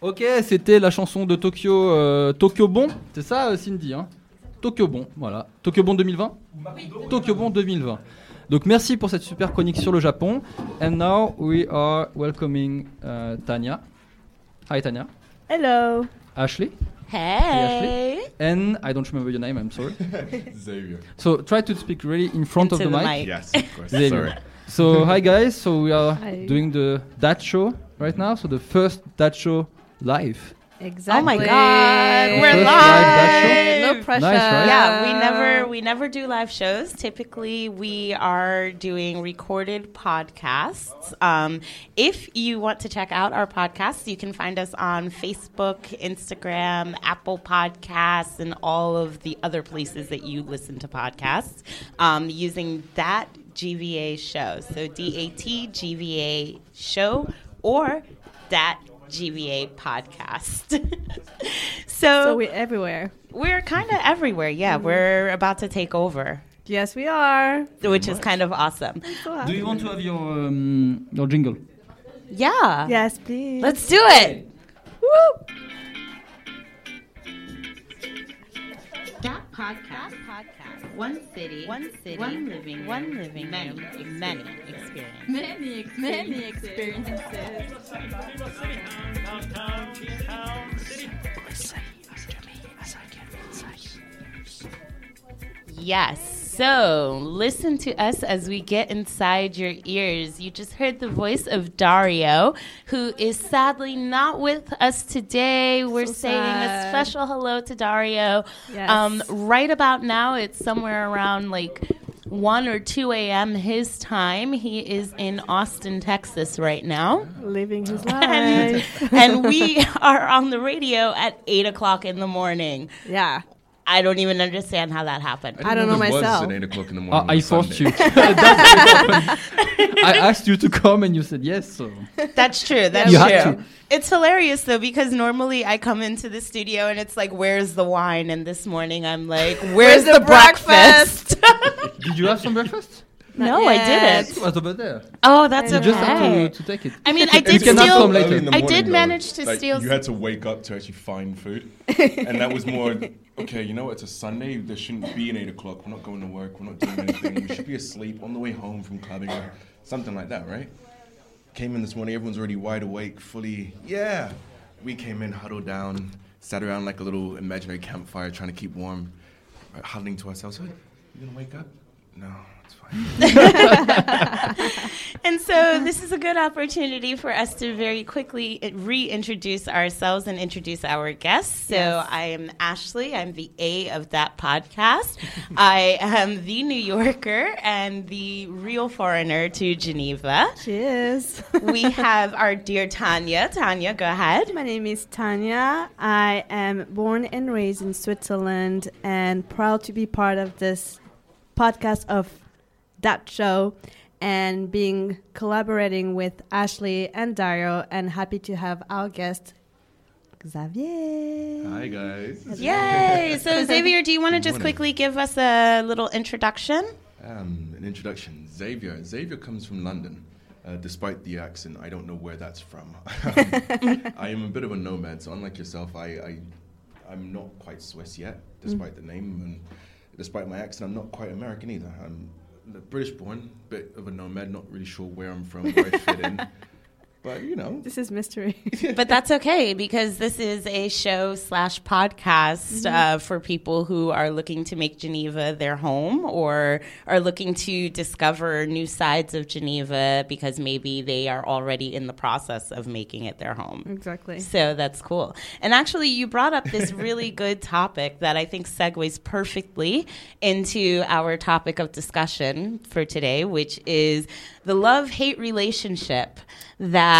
Ok, c'était la chanson de Tokyo, euh, Tokyo Bon, c'est ça euh, Cindy hein? Tokyo Bon, voilà. Tokyo Bon 2020 Tokyo Bon 2020. Donc merci pour cette super chronique sur le Japon. And now we are welcoming uh, Tanya. Hi Tanya. Hello. Ashley. Hey. And I don't remember your name, I'm sorry. Xavier. So try to speak really in front of Into the, the mic. mic. Yes, of course. Xavier. Sorry. So hi guys, so we are Hi. doing the That Show right now. So the first That Show live. Exactly. Oh my God, we're live. live? No pressure. Nice, right? Yeah, we never we never do live shows. Typically, we are doing recorded podcasts. Um, if you want to check out our podcasts, you can find us on Facebook, Instagram, Apple Podcasts, and all of the other places that you listen to podcasts um, using that GVA show. So D A T G V A show or that GVA podcast. so, So we're everywhere. we're kind of everywhere. Yeah, we're about to take over, Yes, we are. which is kind of awesome. So Do you want to have your um, your jingle? Yeah. Yes, please. Let's do it. Woo! That podcast, podcast, one city, one city, one living, one living, many, many experiences. Many, many experiences. Yes. So listen to us as we get inside your ears. You just heard the voice of Dario, who is sadly not with us today. We're So saying a special hello to Dario. Yes. Um, right about now, it's somewhere around like 1 or 2 a.m. his time. He is in Austin, Texas right now. living his And, life. and we are on the radio at 8 o'clock in the morning. yeah. I don't even understand how that happened. I don't know it was myself. at 8 o'clock in the Uh, morning. I on forced you. That's what happened. I asked you to come and you said yes. So That's true. That's You had true. to. It's hilarious though because normally I come into the studio and it's like, "Where's the wine?" And this morning I'm like, "Where's, the the, breakfast?" did you have some breakfast? No, I didn't. It was over there. Oh, that's You okay. just have to, to take it. I mean, I did steal. some later. Early I morning, did though, manage to like, steal You had to wake up to actually find food, and that was more. Okay, you know what? It's a Sunday. There shouldn't be an eight o'clock. We're not going to work. We're not doing anything. we should be asleep on the way home from clubbing or something like that, right? Came in this morning. Everyone's already wide awake, fully. Yeah. We came in, huddled down, sat around like a little imaginary campfire, trying to keep warm, uh, huddling to ourselves. "Hey, You gonna wake up? No, it's fine. And so this is a good opportunity for us to very quickly reintroduce ourselves and introduce our guests. So Yes. I am Ashley. I'm the A of that podcast. I am the New Yorker and the real foreigner to Geneva. Cheers. we have our dear Tanya. Tanya, go ahead. My name is Tanya. I am born and raised in Switzerland and proud to be part of this podcast of that show and being collaborating with Ashley and Dario and happy to have our guest Xavier. Hi guys. Yay! So Xavier, do you want to just Morning. quickly give us a little introduction? Um, an introduction. Xavier. Xavier comes from London. Uh, despite the accent, I don't know where that's from. I am a bit of a nomad, so unlike yourself, I, I I'm not quite Swiss yet, despite the name, and despite my accent, I'm not quite American either. I'm British born, bit of a nomad, not really sure where I'm from, where I fit in. But you know, This is mystery. but that's okay because this is a show slash podcast uh, for people who are looking to make Geneva their home or are looking to discover new sides of Geneva because maybe they are already in the process of making it their home. exactly. So that's cool. And actually, you brought up this really good topic that I think segues perfectly into our topic of discussion for today, which is the love hate relationship that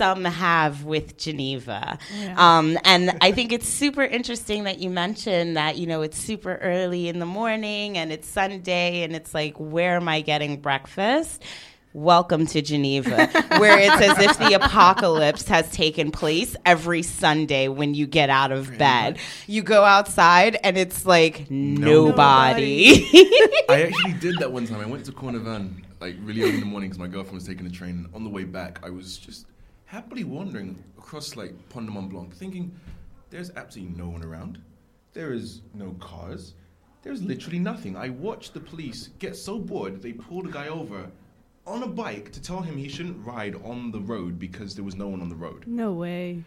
some have with Geneva. Um, and I think it's super interesting that you mentioned that, you know, it's super early in the morning and it's Sunday and it's like, where am I getting breakfast? Welcome to Geneva, where it's as if the apocalypse has taken place every Sunday when you get out of bed. You go outside and it's like nobody. I actually did that one time. I went to Cornavin like really early in the morning because my girlfriend was taking the train. And On the way back, I was just happily wandering across like Pont de Mont Blanc, thinking there's absolutely no one around. There is no cars. There's literally nothing. I watched the police get so bored they pulled a guy over on a bike to tell him he shouldn't ride on the road because there was no one on the road. No way.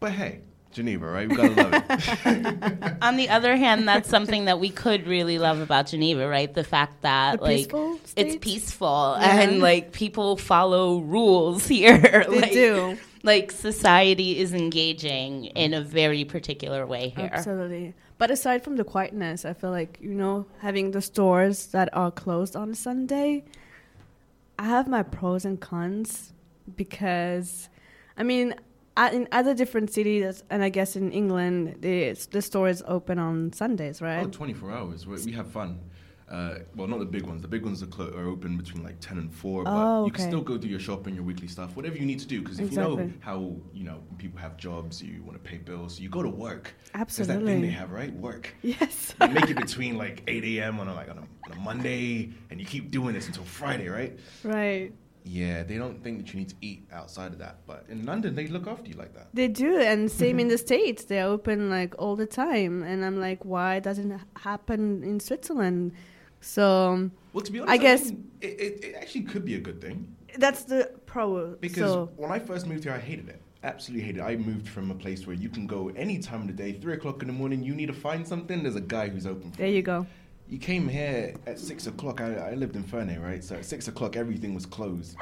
But hey, Geneva, right? We gotta love it. On the other hand, that's something that we could really love about Geneva, right? The fact that A like peaceful it's peaceful Yeah. and like people follow rules here. They like, do. Like society is engaging in a very particular way here. Absolutely. But aside from the quietness, I feel like, you know, having the stores that are closed on Sunday, I have my pros and cons because, I mean, I- in other different cities, and I guess in England, the, the store is open on Sundays, right? oh, 24 hours. We, we have fun. Uh, well, not the big ones. The big ones are, clo- are open between like 10 and 4, but Oh, you can still go do your shopping, your weekly stuff, whatever you need to do. Because if you know how, you know, people have jobs, you want to pay bills, you go to work. There's that thing they have, right? Work. Yes. You make it between like 8 a.m. on a, like on a, on a Monday, and you keep doing this until Friday, right? right. Yeah, they don't think that you need to eat outside of that. But in London, they look after you like that. They do, and same in the States. They're open like all the time. And I'm like, why doesn't it happen in Switzerland? So Well, to be honest, I guess- it, it, it actually could be a good thing. that's the pro. Because so, when I first moved here, I hated it. Absolutely hated it. I moved from a place where you can go any time of the day, three o'clock in the morning. You need to find something. There's a guy who's open. For there you go. You came here at six o'clock. I, I lived in Ferney, right? So at six o'clock, everything was closed.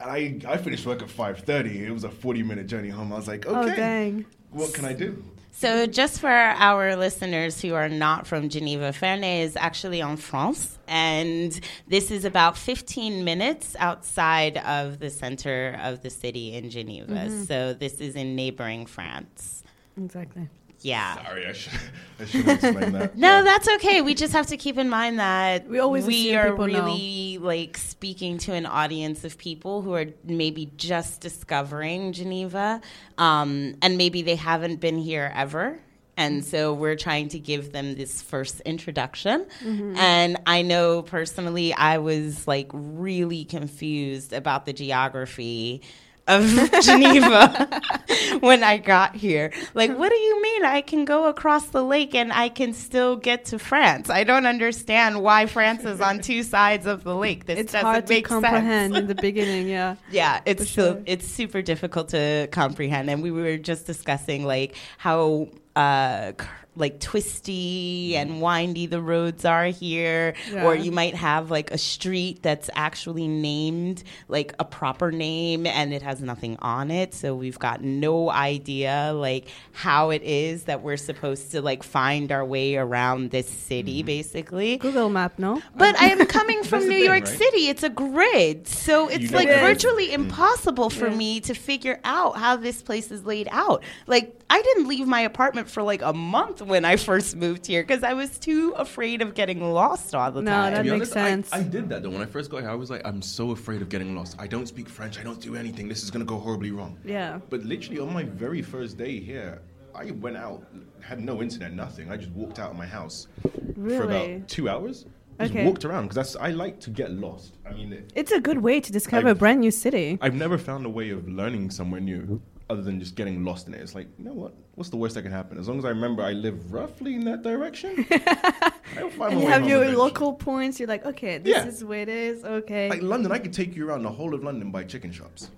and I, I finished work at five thirty. It was a forty minute journey home. I was like, oh, okay, Oh, dang. what can I do? So, just for our listeners who are not from Geneva, Ferney is actually en France, and this is about 15 minutes outside of the center of the city in Geneva. Mm-hmm. So, this is in neighboring France. Exactly. Yeah. Sorry, I should I should explain that. No, Yeah. that's okay. We just have to keep in mind that We always we are people know. really like speaking to an audience of people who are maybe just discovering Geneva, um, and maybe they haven't been here ever. And so we're trying to give them this first introduction. Mm-hmm. And I know personally, I was like really confused about the geography of Geneva when I got here. Like, what do you mean I can go across the lake and I can still get to France? I don't understand why France is on two sides of the lake. This It's doesn't hard to comprehend sense. in the beginning, yeah. Yeah, it's so it's super difficult to comprehend, and we were just discussing like how uh, like twisty mm-hmm. and windy the roads are here, or you might have like a street that's actually named like a proper name and it has nothing on it, so we've got no idea like how it is that we're supposed to like find our way around this city, mm-hmm. basically. Google Map, no? But I am coming from That's the New thing, York right? City. It's a grid. So it's know like that. virtually mm-hmm. impossible for Yeah. me to figure out how this place is laid out. Like, I didn't leave my apartment for like a month when I first moved here because I was too afraid of getting lost all the No, time. that makes honest, sense. I, I did that though. When I first got here, I was like, I'm so afraid of getting lost. I don't speak French. I don't do anything. This is gonna go horribly wrong. Yeah. But literally on my very first day here, I went out, had no internet, nothing. I just walked out of my house for about two hours. Just Okay. walked around because I like to get lost. I mean, it, It's a good way to discover a I've- brand new city. I've never found a way of learning somewhere new other than just getting lost in it. It's like, you know what? What's the worst that can happen? As long as I remember I live roughly in that direction, I'll find And you have your local points. You're like, okay, this Yeah. is where it is. Okay. Like London, I could take you around the whole of London by chicken shops.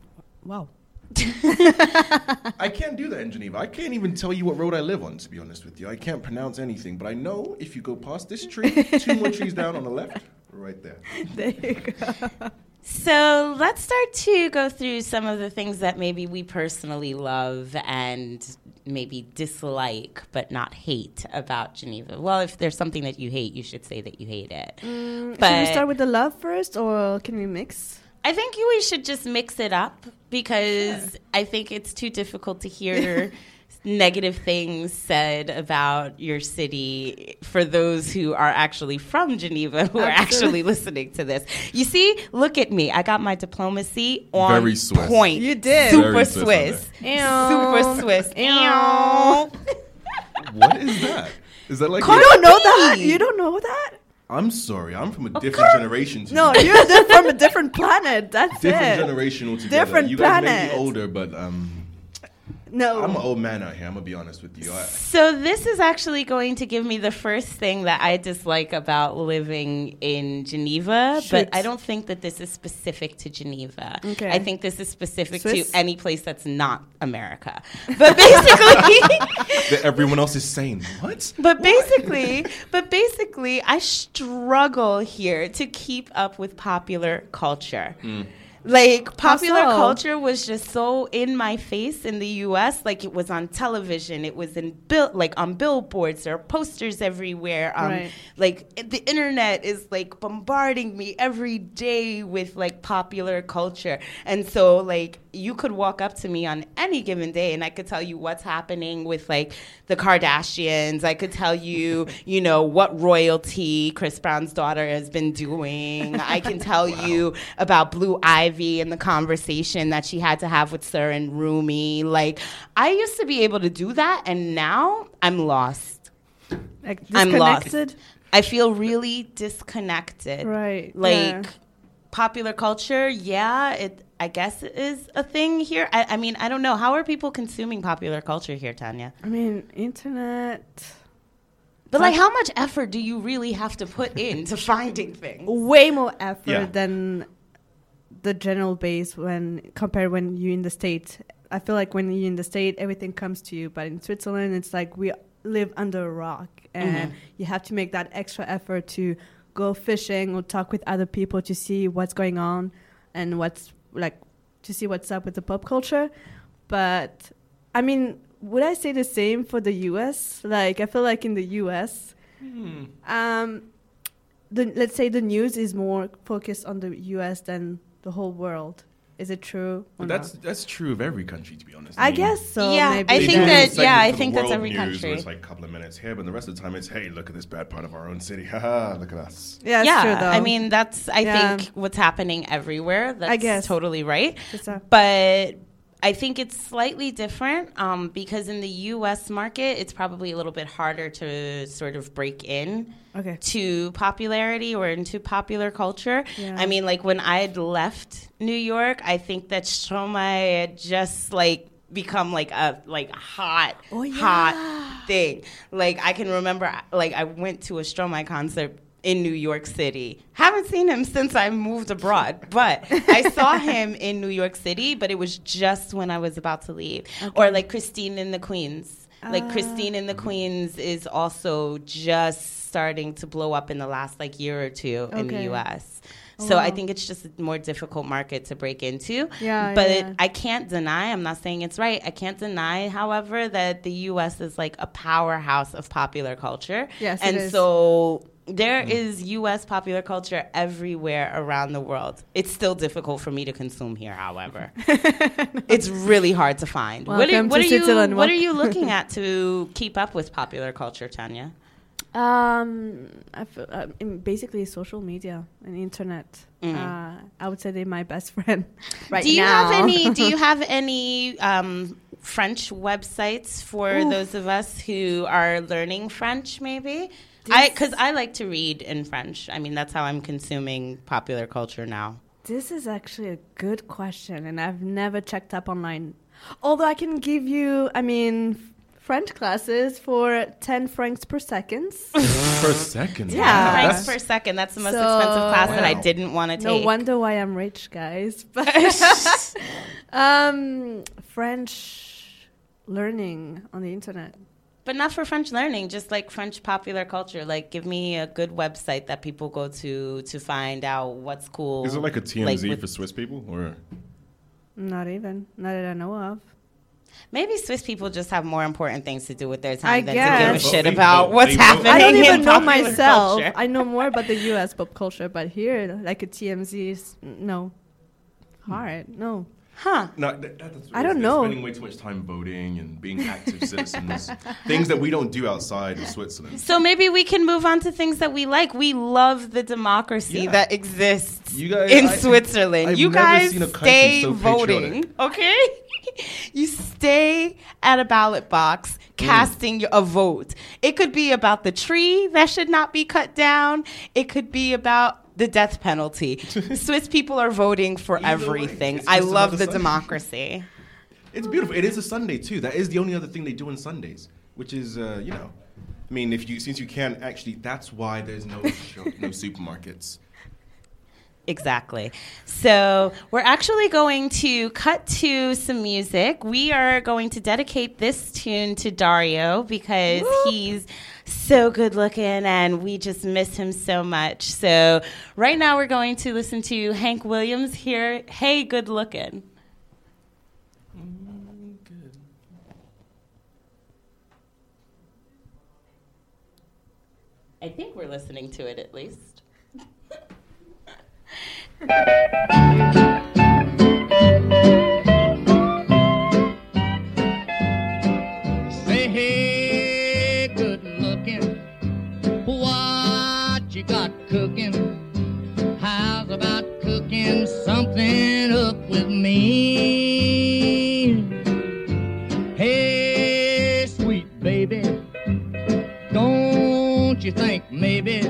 wow. I can't do that in Geneva. I can't even tell you what road I live on, to be honest with you. I can't pronounce anything, but I know if you go past this tree, two more trees down on the left, right there. There you go. So let's start to go through some of the things that maybe we personally love and maybe dislike but not hate about Geneva. Well, if there's something that you hate, you should say that you hate it. Mm, should we start with the love first, or can we mix? I think we should just mix it up because I think it's too difficult to hear negative things said about your city for those who are actually from Geneva who are actually listening to this. You see, look at me. I got my diplomacy on Very Swiss. point. You did. Super Very Swiss on Swiss. Ew. Super Swiss. Ew. Ew. What is that? Is that like You don't know that. You don't know that. I'm sorry, I'm from a different generation. To No, you. you're from a different planet. That's different it. generation altogether. Different you guys may be older, but um, No. I'm an old man out here. I'm gonna be honest with you. I, So this is actually going to give me the first thing that I dislike about living in Geneva, Shoot. but I don't think that this is specific to Geneva. Okay. I think this is specific Swiss? to any place that's not America. But basically that everyone else is saying what? But basically, but basically, I struggle here to keep up with popular culture. Mm. Like popular so? culture was just so in my face in the U.S. Like it was on television, it was in bill, like on billboards. There are posters everywhere. Um, Right. Like the internet is like bombarding me every day with like popular culture, and so like you could walk up to me on any given day, and I could tell you what's happening with like the Kardashians. I could tell you, you know, what royalty Chris Brown's daughter has been doing. I can tell you about Blue Ivy and the conversation that she had to have with Sir and Rumi. Like I used to be able to do that, and now I'm lost. like I'm lost. I feel really disconnected. Right. Like yeah. popular culture, yeah, it I guess is a thing here. I, I mean, I don't know. How are people consuming popular culture here, Tanya? I mean, internet. But like how much effort do you really have to put into finding things? Way more effort Yeah. than the general base when compared when you're in the state. I feel like when you're in the state, everything comes to you. But in Switzerland, it's like we live under a rock, and mm-hmm. you have to make that extra effort to go fishing or talk with other people to see what's going on and what's like to see what's up with the pop culture. But I mean, would I say the same for the U.S.? Like, I feel like in the U.S., um, the let's say the news is more focused on the U.S. than the whole world. Is it true? or that's not? that's true of every country, to be honest. I mean, guess so. Yeah, maybe I they think that- a yeah, I think that's every news country. It's like a couple of minutes here, but the rest of the time it's hey, look at this bad part of our own city. Haha, look at us. Yeah, it's yeah, true though. I mean that's I Yeah. think what's happening everywhere. That's guess. totally right. But I think it's slightly different um, because in the U.S. market, it's probably a little bit harder to sort of break in okay. to popularity or into popular culture. Yeah. I mean, like when I had left New York, I think that Stromae had just like become like a like hot, Oh, yeah. hot thing. Like I can remember, like I went to a Stromae concert in New York City. Haven't seen him since I moved abroad, but I saw him in New York City. But it was just when I was about to leave, or like Christine and the Queens. Like Ah. Christine and the Queens is also just starting to blow up in the last like year or two in the Okay. U.S. Oh, So I think it's just a more difficult market to break into. Yeah, But yeah. It, I can't deny, I'm not saying it's right. I can't deny, however, that the US is like a powerhouse of popular culture. Yes, it And is. so there is US popular culture everywhere around the world. It's still difficult for me to consume here, however. it's really hard to find. What are, Welcome what to are you what are you looking at to keep up with popular culture, Tanya? Um, I feel, uh, basically social media and internet. Mhm. Uh, I would say they're my best friend right do you now. have any do you have any um, french websites for Oof. those of us who are learning french maybe I because I like to read in French. I mean, that's how I'm consuming popular culture now. This is actually a good question, and I've never checked up online. Although I can give you, I mean, French classes for 10 francs per second. Per second. Yeah. Wow, Francs per second. That's the most So- expensive class that I didn't want to no take. wonder why I'm rich, guys. But um, French learning on the internet. But not for French learning, just like French popular culture. Like, give me a good website that people go to to find out what's cool. Is it like a TMZ like with- for Swiss people, or Not even, not that I know of. Maybe Swiss people just have more important things to do with their time I than guess. to give a Well, shit they about vote. what's They happening. I don't in even know myself. culture. I know more about the U.S. pop culture, but here, like a TMZ, is no hard. No. Huh. no? That, that- that's I don't know. Spending way too much time voting and being active citizens, things that we don't do outside of Switzerland. So maybe we can move on to things that we like. We love the democracy Yeah. that exists You guys- in I- Switzerland. I've you never guys seen a country stay so voting, patriotic. okay? you stay at a ballot box. Mm. casting a vote. It could be about the tree that should not be cut down. It could be about the death penalty. Swiss people are voting for Either everything. I love the Sunday. democracy. It's beautiful. It is a Sunday too. That is the only other thing they do on Sundays, which is, uh, you know, I mean, if you since you can't actually, that's why there's no no supermarkets. Exactly. So we're actually going to cut to some music. We are going to dedicate this tune to Dario because he's so good looking and we just miss him so much. So right now we're going to listen to Hank Williams here. Hey, good looking. I think we're listening to it at least. cooking something up with me? Hey, sweet baby, don't you think maybe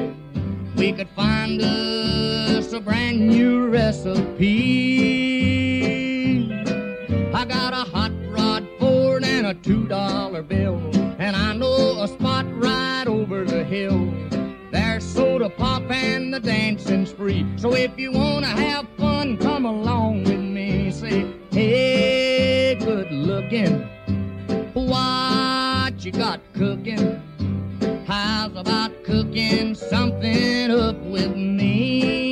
we could find us a brand new recipe? I got a hot rod Ford and a two dollar bill, and I know a spot right over the hill. Soda pop and the dancing free. So if you wanna have fun, come along with me. Say, hey, good looking, what you got cooking? How's about cooking something up with me?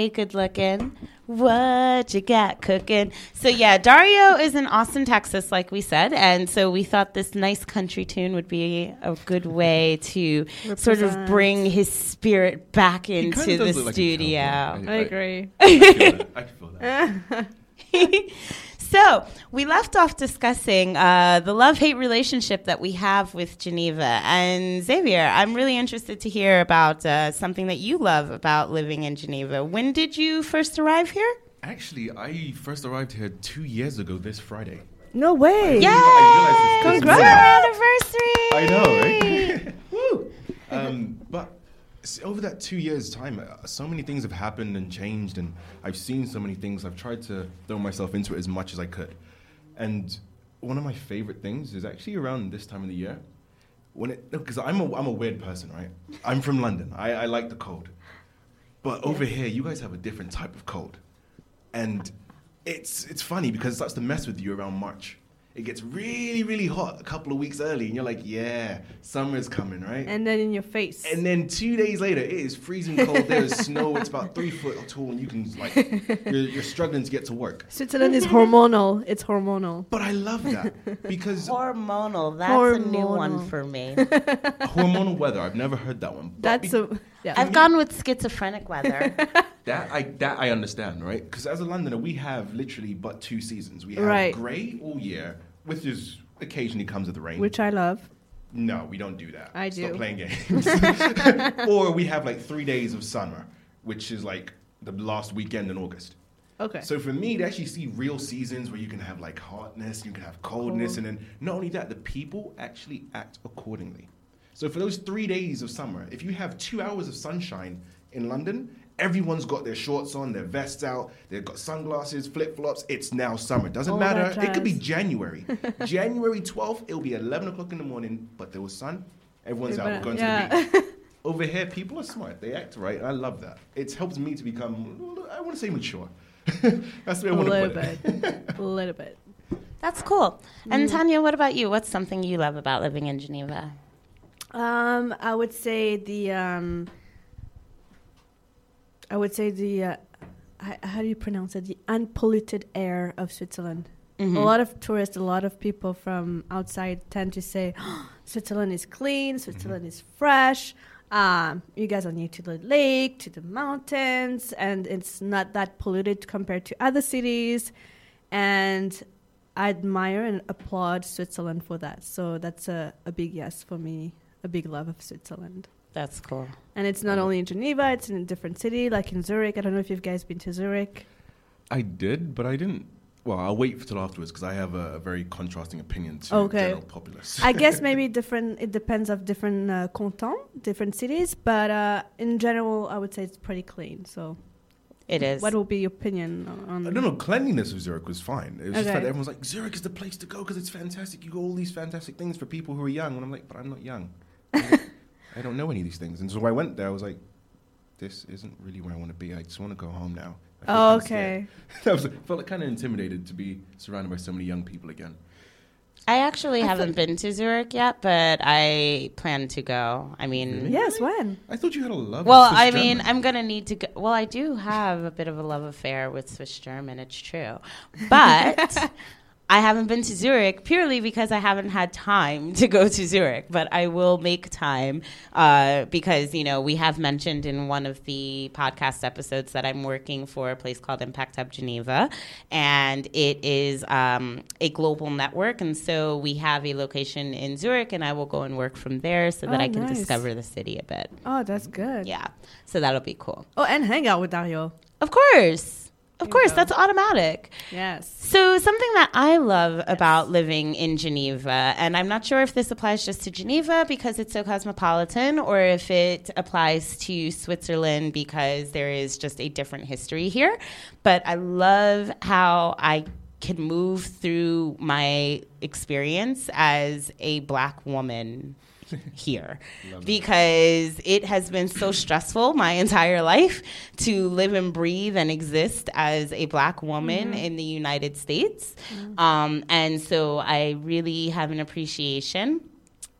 Hey, good looking. What you got cooking? So yeah, Dario is in Austin, Texas, like we said, and so we thought this nice country tune would be a good way to sort of bring his spirit back into the does like studio. cowboy. I agree. I feel that. I can feel that. so we left off discussing uh, the love-hate relationship that we have with Geneva. And Xavier, I'm really interested to hear about uh, something that you love about living in Geneva. When did you first arrive here? Actually, I first arrived here two years ago this Friday. No way. Yay! I realized it's Congrats. Anniversary! I know, right? Woo! Um, but s- over that two years' time, uh, so many things have happened and changed, and I've seen so many things. I've tried to throw myself into it as much as I could. And one of my favorite things is actually around this time of the year, when it because I'm a I'm a weird person, right? I'm from London. I, I like the cold, but over here, you guys have a different type of cold, and it's it's funny because it starts to mess with you around March. It gets really, really hot a couple of weeks early, and you're like, yeah, summer's coming, right? And then in your face. And then two days later, it is freezing cold. There is snow. It's about three foot tall, and you can like you're, you're struggling to get to work. Switzerland is hormonal. It's hormonal. But I love that because Hormonal. That's a new one for me. hormonal weather. I've never heard that one. But That's be- a yeah. I've gone with schizophrenic weather. that I that I understand, right? Because as a Londoner, we have literally but two seasons. We have Right. grey all year, which is occasionally comes with the rain. which I love. No, we don't do that. I Stop do. playing games. or we have like three days of summer, which is like the last weekend in August. Okay. So for me to actually see real seasons where you can have like hotness, you can have coldness, and then not only that, the people actually act accordingly. So for those three days of summer, if you have two hours of sunshine in London, everyone's got their shorts on, their vests out, they've got sunglasses, flip flops. It's now summer. Doesn't All matter. It could be. January. January 12th, it'll be 11 o'clock in the morning, but there was sun. Everyone's out. We're going to the beach. Over here, people are smart. They act right. I love that. It helps me to become, I want to say mature. That's the way I a want to little put it. bit. a little bit. That's cool. And Mm. Tanya, what about you? What's something you love about living in Geneva? Um, I would say the um, I would say the uh, how do you pronounce it? The unpolluted air of Switzerland. Mhm. A lot of tourists, a lot of people from outside tend to say Switzerland is clean, Switzerland is fresh. Um, you guys are near to the lake, to the mountains, and it's not that polluted compared to other cities. And I admire and applaud Switzerland for that. So that's a, a big yes for me, a big love of Switzerland. That's cool. And it's not only in Geneva, it's in a different city, like in Zurich. I don't know if you guys been to Zurich. I did, but I didn't. Well, I'll wait till afterwards because I have a, a very contrasting opinion to Okay. general populace. I guess maybe different. It depends of different uh, cantons, different cities, but uh, in general, I would say it's pretty clean. So, It is. what will be your opinion on? I don't know. Cleanliness of Zurich was fine. It was just that everyone's like, Zurich is the place to go because it's fantastic. You got all these fantastic things for people who are young. And I'm like, but I'm not young. I don't know any of these things. And so I went there. I was like, this isn't really where I want to be. I just want to go home now. I Oh, okay. I was felt like kind of intimidated to be surrounded by so many young people again. I actually haven't been to Zurich yet, but I plan to go. I mean, Yes, when? I thought you had a love. of well, Swiss I mean, German. I'm gonna need to go. Well, I do have a bit of a love affair with Swiss German. It's true, but I haven't been to Zurich purely because I haven't had time to go to Zurich. But I will make time uh, because you know we have mentioned in one of the podcast episodes that I'm working for a place called Impact Hub Geneva, and it is um, a global network, and so we have a location in Zurich, and I will go and work from there so that Oh, I can nice. discover the city a bit. Oh, that's good. Yeah. So that'll be cool. Oh, and hang out with Dario. Of course. Of you course, that's automatic. Yes. So, something that I love about living in Geneva, and I'm not sure if this applies just to Geneva because it's so cosmopolitan, or if it applies to Switzerland because there is just a different history here. But I love how I can move through my experience as a black woman here because it has been so stressful my entire life to live and breathe and exist as a black woman in the United States. Um, and so I really have an appreciation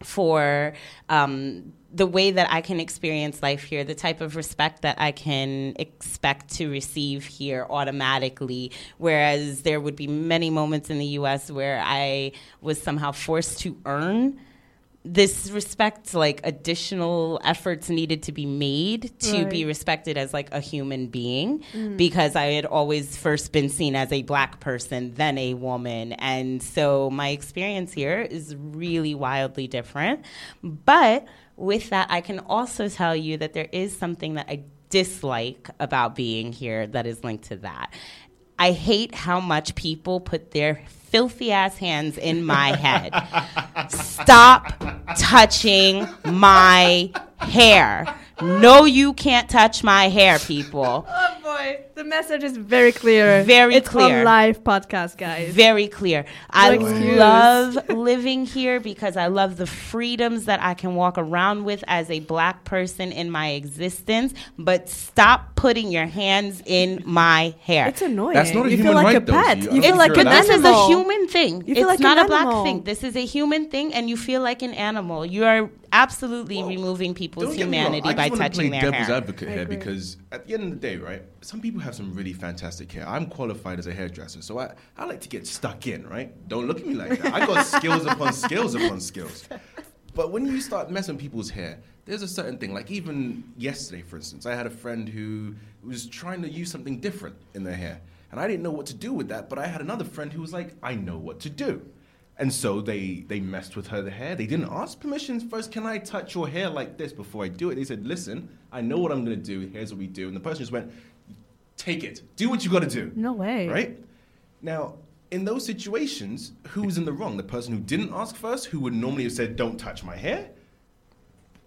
for um, the way that I can experience life here, the type of respect that I can expect to receive here automatically. Whereas there would be many moments in the US where I was somehow forced to earn this respect like additional efforts needed to be made to be respected as like a human being mm. because i had always first been seen as a black person then a woman. And so my experience here is really wildly different. But with that i can also tell you that there is something that i dislike about being here that is linked to that I hate how much people put their filthy ass hands in my head. Stop touching my hair. No, you can't touch my hair, people. Oh boy, The message is very clear. Very it's clear. on live podcast, guys. Very clear. I excuse. love living here because I love the freedoms that I can walk around with as a black person in my existence. But stop putting your hands in my hair. It's annoying. That's not a you human feel like right, a pet. so you- You feel like you're an But this is a human thing. You feel it's like not an a black animal. thing. This is a human thing, and you feel like an animal. You are absolutely removing people's Don't get me wrong, humanity I by just wanna touching play their devil's advocate here because at the end of the day, right? Some people have some really fantastic hair. I'm qualified as a hairdresser, so I, I like to get stuck in, right? Don't look at me like that. I got skills upon skills upon skills. But when you start messing people's hair, there's a certain thing. Like even yesterday, for instance, I had a friend who was trying to use something different in their hair, and I didn't know what to do with that. But I had another friend who was like, "I know what to do." And so they they messed with her hair. They didn't ask permission first. Can I touch your hair like this before I do it? They said, "Listen, I know what I'm gonna do. Here's what we do." And the person just went, "Take it. Do what you got to do." No way. Right? Now, in those situations, who's in the wrong? The person who didn't ask first, who would normally have said, "Don't touch my hair,"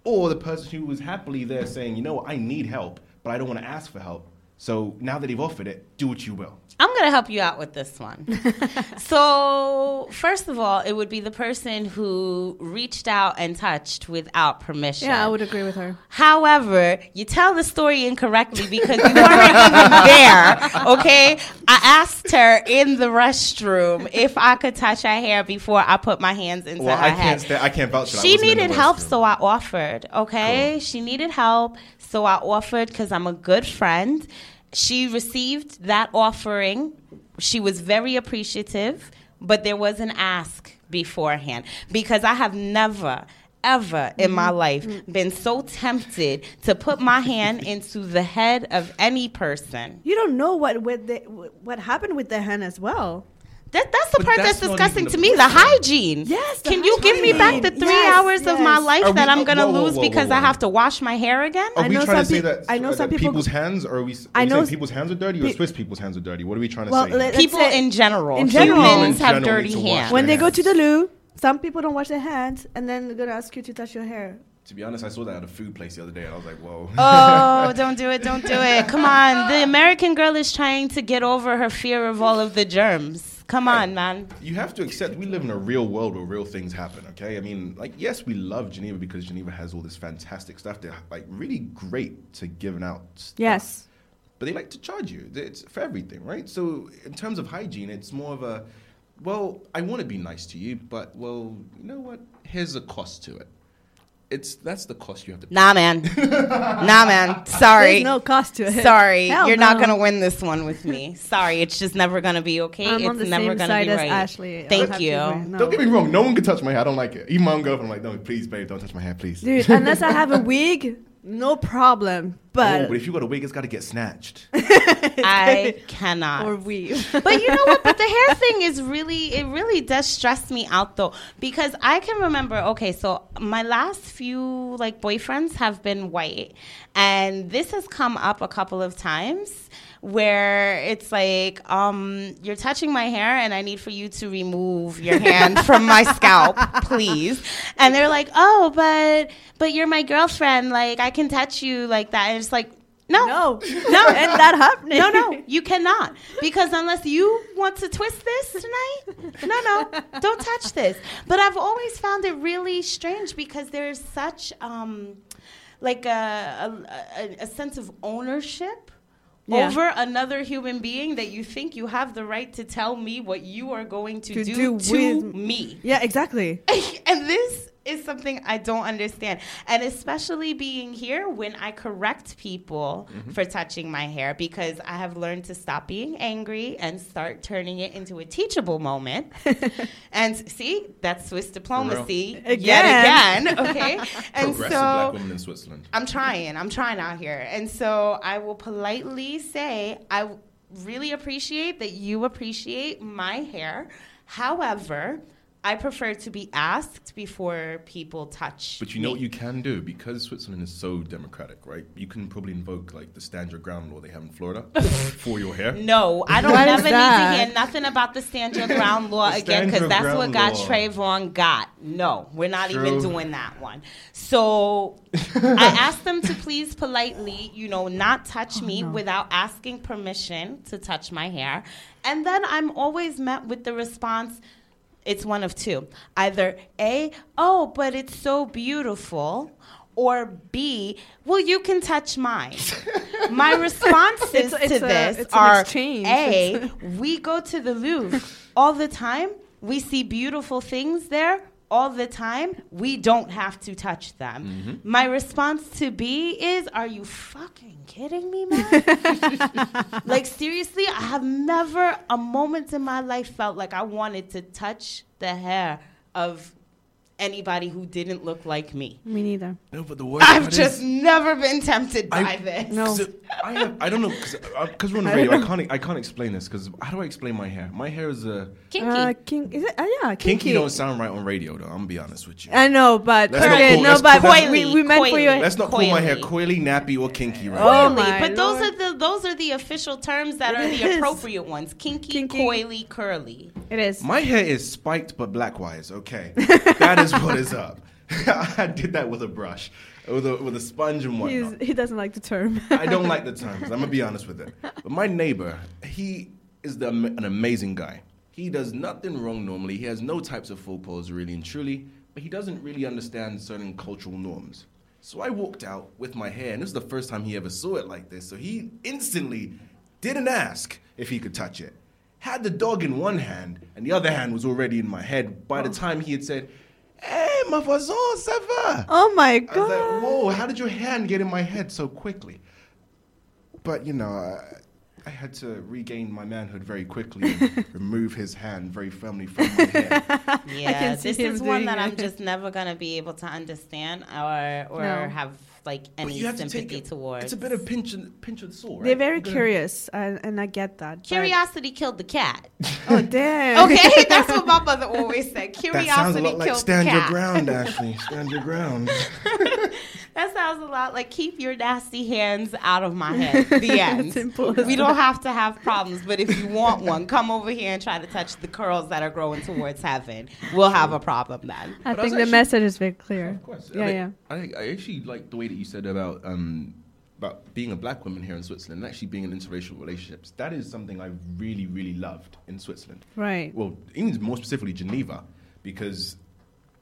or the person who was happily there saying, "You know, what? I need help, but I don't want to ask for help." So now that they've offered it, do what you will. I'm going to help you out with this one. so, first of all, it would be the person who reached out and touched without permission. Yeah, I would agree with her. However, you tell the story incorrectly because you weren't even there. Okay, I asked her in the restroom if I could touch her hair before I put my hands into Well, her I head. can't. Sta- I can't vouch for that. She wasn't in the needed help, so I offered. Okay, she needed help, so I offered because I'm a good friend. She received that offering. She was very appreciative, but there was an ask beforehand because I have never. Ever in my mm-hmm. life mm-hmm. been so tempted to put my hand into the head of any person. You don't know what the, what happened with the hen as well. That, that's the But part that's that's, disgusting to the me. The hygiene. Yes, the Can you give me back the three Yes, hours of my life Are that I'm gonna whoa, whoa, lose whoa, because whoa, I have to wash my hair again? Are I we know trying to say peop- that, I know that some people- people's hands, or are we, are I know saying people's hands are dirty, or pe- Swiss people's hands are dirty? What are we trying to Well, say? let- People say- in general. in general. Humans In have general dirty need hands. When they go to the loo, some people don't wash their hands, and then they're gonna ask you to touch your hair. To be honest, I saw that at a food place the other day, and I was like, "Whoa." Oh, don't do it, don't do it. Come on. The American girl is trying to get over her fear of all of the germs. Come on, man. you have to accept we live in a real world where real things happen. Okay, I mean, like, yes, we love Geneva because Geneva has all this fantastic stuff. They're like really great to giving out. Stuff. Yes. but they like to charge you. It's for everything, right? So in terms of hygiene, it's more of a, well, I want to be nice to you, but well, you know what? Here's a cost to it. It's that's the cost you have to. pay. Nah, man. nah, man. Sorry. There's no cost to it. Sorry, Hell you're not gonna win this one with me. Sorry, it's just never gonna be okay. I'm it's on the never same gonna side be as right. Ashley. Thank have to you. No. Don't get me wrong. No one can touch my hair. I don't like it. Even my own girlfriend. I'm like, no, please, babe, don't touch my hair, please. Dude, unless I have a wig, no problem. But, oh, but if you got a wig, it's got to get snatched. I cannot. or weave. but you know what? But the hair thing is really, it really does stress me out though, because I can remember. Okay, so my last few like boyfriends have been white, and this has come up a couple of times where it's like, um, you're touching my hair, and I need for you to remove your hand from my scalp, please. And they're like, oh, but but you're my girlfriend, like I can touch you like that, and it's like. No, No. no, and that happening. no, no, you cannot. Because unless you want to twist this tonight, no, no, don't touch this. But I've always found it really strange because there's such um, like a, a, a, sense of ownership. Yeah. Over another human being that you think you have the right to tell me what you are going to, To do, do to me. Yeah, exactly. and this is something I don't understand. And especially being here when I correct people mm-hmm. for touching my hair because I have learned to stop being angry and start turning it into a teachable moment. and see, that's Swiss diplomacy yet Again. again. Okay. and Progressive so black women in Switzerland. I'm trying. I'm trying out here. And so I will politely say I really appreciate that you appreciate my hair. However, I prefer to be asked before people touch. But you know me. what you can do because Switzerland is so democratic, right? You can probably invoke like the stand your ground law they have in Florida for your hair. No, I don't What is never need to hear nothing about the stand your ground law again because that's what ground got law. Trayvon got. No, we're not even doing that one. So I asked them to please politely, you know, not touch Oh, me without asking permission to touch my hair. And then I'm always met with the response it's one of two. Either A, oh, but it's so beautiful. Or B, well, you can touch mine. My responses It's- it's to a- this are. A, we go to the Louvre all the time. We see beautiful things there all the time. We don't have to touch them. Mm-hmm. My response to B is, are you fucking kidding me, man? like seriously, I have never a moment in my life felt like I wanted to touch the hair of anybody who didn't look like me. Me neither. No, but the worst I've part just is, never been tempted by I- this. No. So, I, have, I don't know because we're on the I radio. I don't can't I can't explain this because how do I explain my hair? My hair is a Kinky. Uh, king, is it? Uh, yeah, kinky. kinky. Don't sound right on radio though. I'm gonna be honest with you. I know, but Let's not no, but call- we, we, we meant for Coily. your. Let's not call my hair Coily. coily, nappy, or kinky right Oh now. My but those are the those are the official terms that It are the appropriate ones. Kinky, Kinky. coily, curly. It is. My hair is spiked but blackwise. Okay, that is what is up. I did that with a brush, with a with a sponge and He's, whatnot. he doesn't like the term. I don't like the terms. I'm gonna be honest with it. But my neighbor, he is the, an amazing guy. He does nothing wrong normally. He has no types of faux pas, really and truly. But he doesn't really understand certain cultural norms. So I walked out with my hair, and this is the first time he ever saw it like this. So he instantly didn't ask if he could touch it. Had the dog in one hand, and the other hand was already in my head. By the oh. time he had said, "Hey, ma voisin, ça va?" oh my I was god. like, whoa, how did your hand get in my head so quickly? But, you know, I, I had to regain my manhood very quickly and remove his hand very firmly from my hair. Yeah, this is one doing that I'm just never gonna be able to understand or or No. have like any you have sympathy take it, towards. It's a bit of pinch and, pinch and saw, right? They're very You gotta- curious, and, and I get that. Curiosity killed the cat. Oh damn. Okay, that's what my mother always said. That Curiosity sounds a lot like killed stand the your ground, Ashley. Stand your ground. That sounds a lot like keep your nasty hands out of my head. The end. Simple we don't have to have problems, but if you want one, come over here and try to touch the curls that are growing towards heaven. We'll have a problem then. I But think was the actually- message is very clear. Of course. Yeah, I, yeah. I, I actually like the way that you said about um, about being a black woman here in Switzerland and actually being in interracial relationships. That is something I really, really loved in Switzerland. Right. Well, even more specifically Geneva, because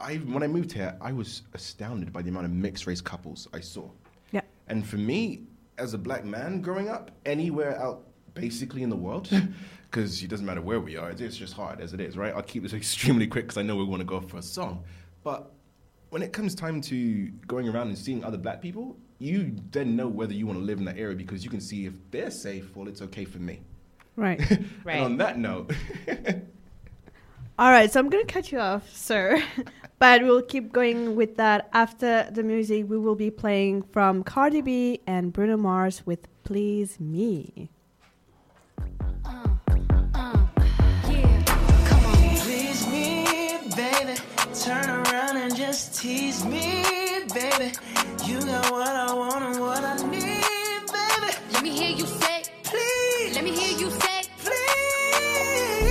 I when I moved here, I was astounded by the amount of mixed race couples I saw. Yeah. And for me, as a black man growing up anywhere out basically in the world, hmm. because it doesn't matter where we are, it's, it's just hard as it is, right? I'll keep this extremely quick because I know we want to go for a song. But when it comes time to going around and seeing other black people, you then know whether you want to live in that area because you can see if they're safe, well, it's okay for me. Right. Right. And on that note, All right, so I'm going to cut you off, sir. but we'll keep going with that. After the music, we will be playing from Cardi B and Bruno Mars with Please Me. Uh, uh, please me, baby. Turn around and just tease me, baby. You got what I want and what I need, baby. Let me hear you say, Please, let me hear you say, please.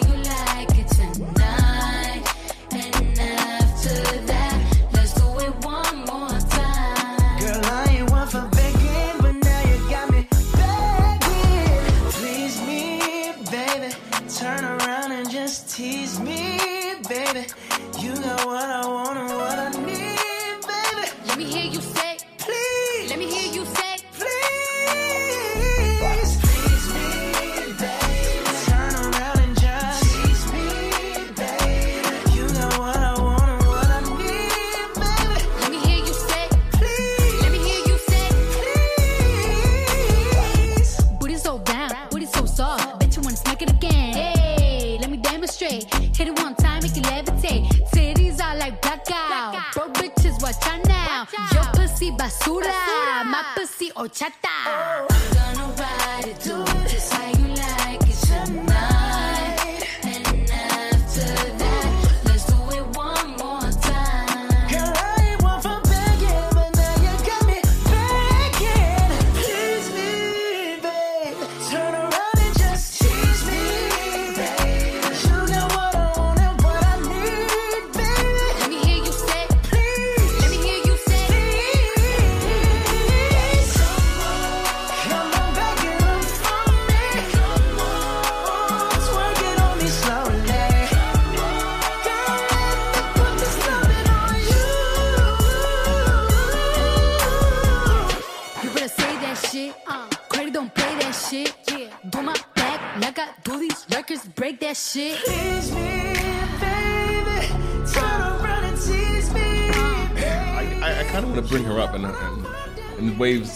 basura, basura. mapesi o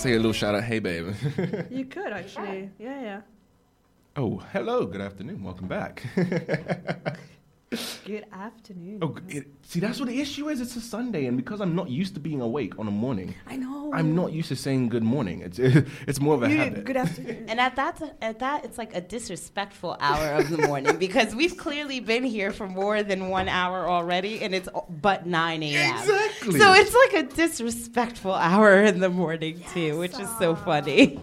say a little shout out, hey babe. You could actually. Yeah, yeah. oh, hello, good afternoon, welcome back. Good afternoon. oh, it, see, that's what the issue is. It's a Sunday, and because I'm not used to being awake on a morning, I know. I'm not used to saying good morning. It's it's more of a You- habit. Good afternoon. And at that, at that, it's like a disrespectful hour of the morning because we've clearly been here for more than one hour already, and it's but 9 a.m. Exactly. So it's like a disrespectful hour in the morning too, which is so funny.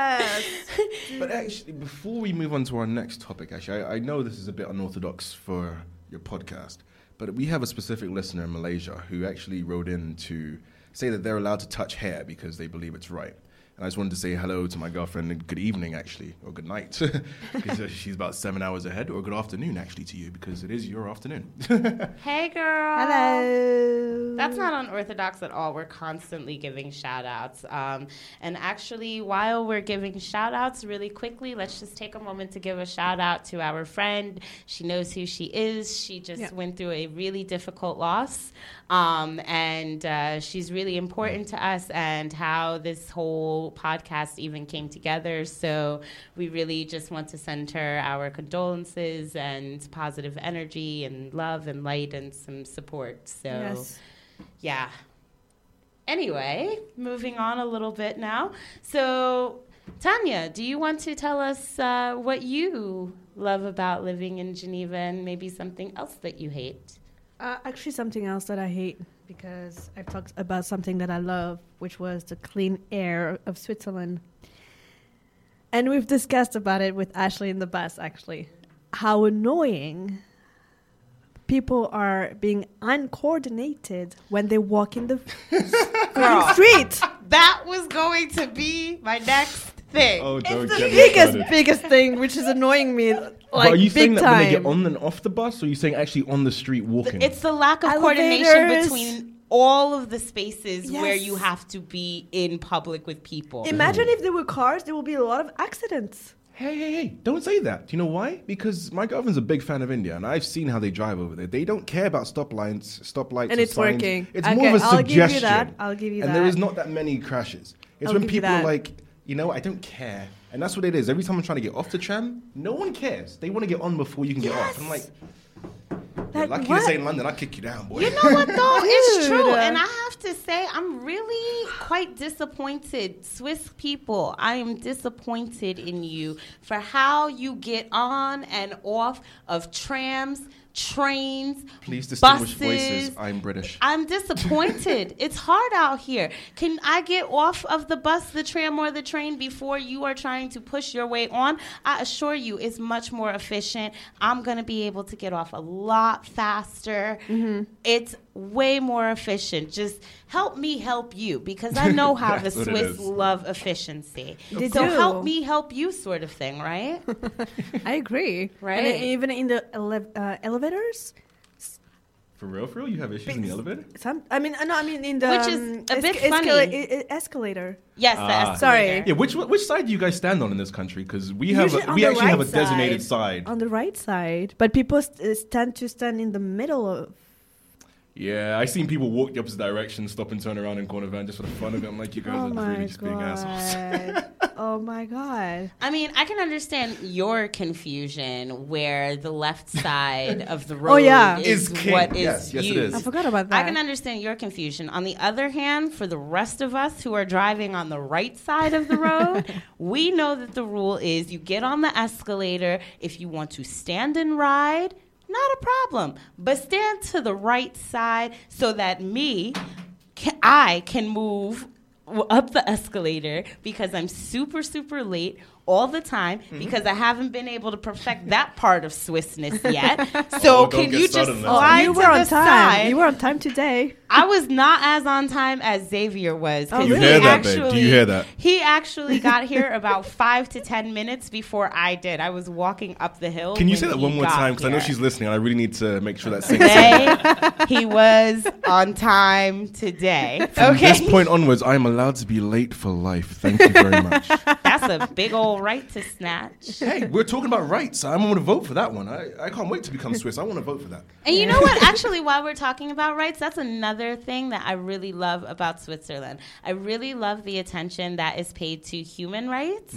But actually, before we move on to our next topic, actually, I, I know this is a bit unorthodox for your podcast, but we have a specific listener in Malaysia who actually wrote in to say that they're allowed to touch hair because they believe it's right. And I just wanted to say hello to my girlfriend and good evening, actually, or good night, because she's about seven hours ahead, or good afternoon, actually, to you, because it is your afternoon. hey, girl. Hello. That's not unorthodox at all. We're constantly giving shout outs. Um, and actually, while we're giving shout outs really quickly, let's just take a moment to give a shout out to our friend. She knows who she is. She just Yeah. went through a really difficult loss. Um, and uh, she's really important to us and how this whole podcast even came together. So we really just want to send her our condolences and positive energy and love and light and some support. So Yes. yeah. Anyway, moving on a little bit now. So, Tanya, do you want to tell us uh, what you love about living in Geneva and maybe something else that you hate? Uh, actually, something else that I hate because I've talked about something that I love, which was the clean air of Switzerland. And we've discussed about it with Ashley in the bus, actually. How annoying people are being uncoordinated when they walk in the Girl. street. That was going to be my next thing. oh, don't It's the get me biggest, started. biggest thing, which is annoying me. Like, are you big saying that time. when they get on and off the bus, or are you saying actually on the street walking? It's the lack of coordination between all of the spaces where you have to be in public with people. Imagine if there were cars, there would be a lot of accidents. Hey, hey, hey, don't say that. Do you know why? Because my girlfriend's a big fan of India, and I've seen how they drive over there. They don't care about stop lines, stop lights, And or it's signs. working. It's Okay, more of a I'll give you that. I'll give you and that. there is not that many crashes. It's I'll when people are like, you know, I don't care. And that's what it is. Every time I'm trying to get off the tram, no one cares. They want to get on before you can get off. I'm like, you're Like, lucky what? to say in London, I'll kick you down, boy. You know what though? It's true. And I have to say, I'm really quite disappointed. Swiss people, I am disappointed in you for how you get on and off of trams, trains, Please distinguish buses. voices. I'm British. I'm disappointed. it's hard out here. Can I get off of the bus, the tram, or the train before you are trying to push your way on? I assure you, it's much more efficient. I'm going to be able to get off a lot faster. Mm-hmm. It's way more efficient. Just help me help you because I know how the That's what it Swiss love efficiency. They so do. help me help you, sort of thing, right? I agree. Right. And even in the ele- uh, elevators, For real, for real? You have issues in the elevator? some. I mean, uh, no, I mean in the Which is um, a bit esca- funny. escala- escalator. Yes, the Ah. Sorry. Yeah, which which side do you guys stand on in this country? Because we have Usually a, we the actually have a designated side. side. on the right side, but people st- uh, tend to stand in the middle of. Yeah, I seen people walk the opposite direction, stop and turn around in Cornavin just for the fun of it. I'm like, you guys Oh are really just being assholes. god! Oh my god. I mean, I can understand your confusion where the left side of the oh, road Oh, yeah. is, Is what is Yes, yes, it used. is. I forgot about that. I can understand your confusion. On the other hand, for the rest of us who are driving on the right side of the road, we know that the rule is you get on the escalator. If you want to stand and ride, not a problem. But stand to the right side so that me, ca I can move up the escalator because I'm super, super late all the time Mm-hmm. because I haven't been able to perfect that part of Swissness yet. So Oh, can you just started on that. slide you to were on the time. side? You were on time today. I was not as on time as Xavier was. 'cause Oh, You he hear that, babe? Do you hear that? He actually got here about five to ten minutes before I did. I was walking up the hill. Can you say that one more time? Because I know she's listening. and I really need to make sure that sinks in. Today, he was on time today. From Okay, this point onwards, I am allowed to be late for life. Thank you very much. that's a big old right to snatch. hey, we're talking about rights. I'm going to vote for that one. I, I can't wait to become Swiss. I want to vote for that. And you know what? Actually, while we're talking about rights, that's another thing that I really love about Switzerland. I really love the attention that is paid to human rights.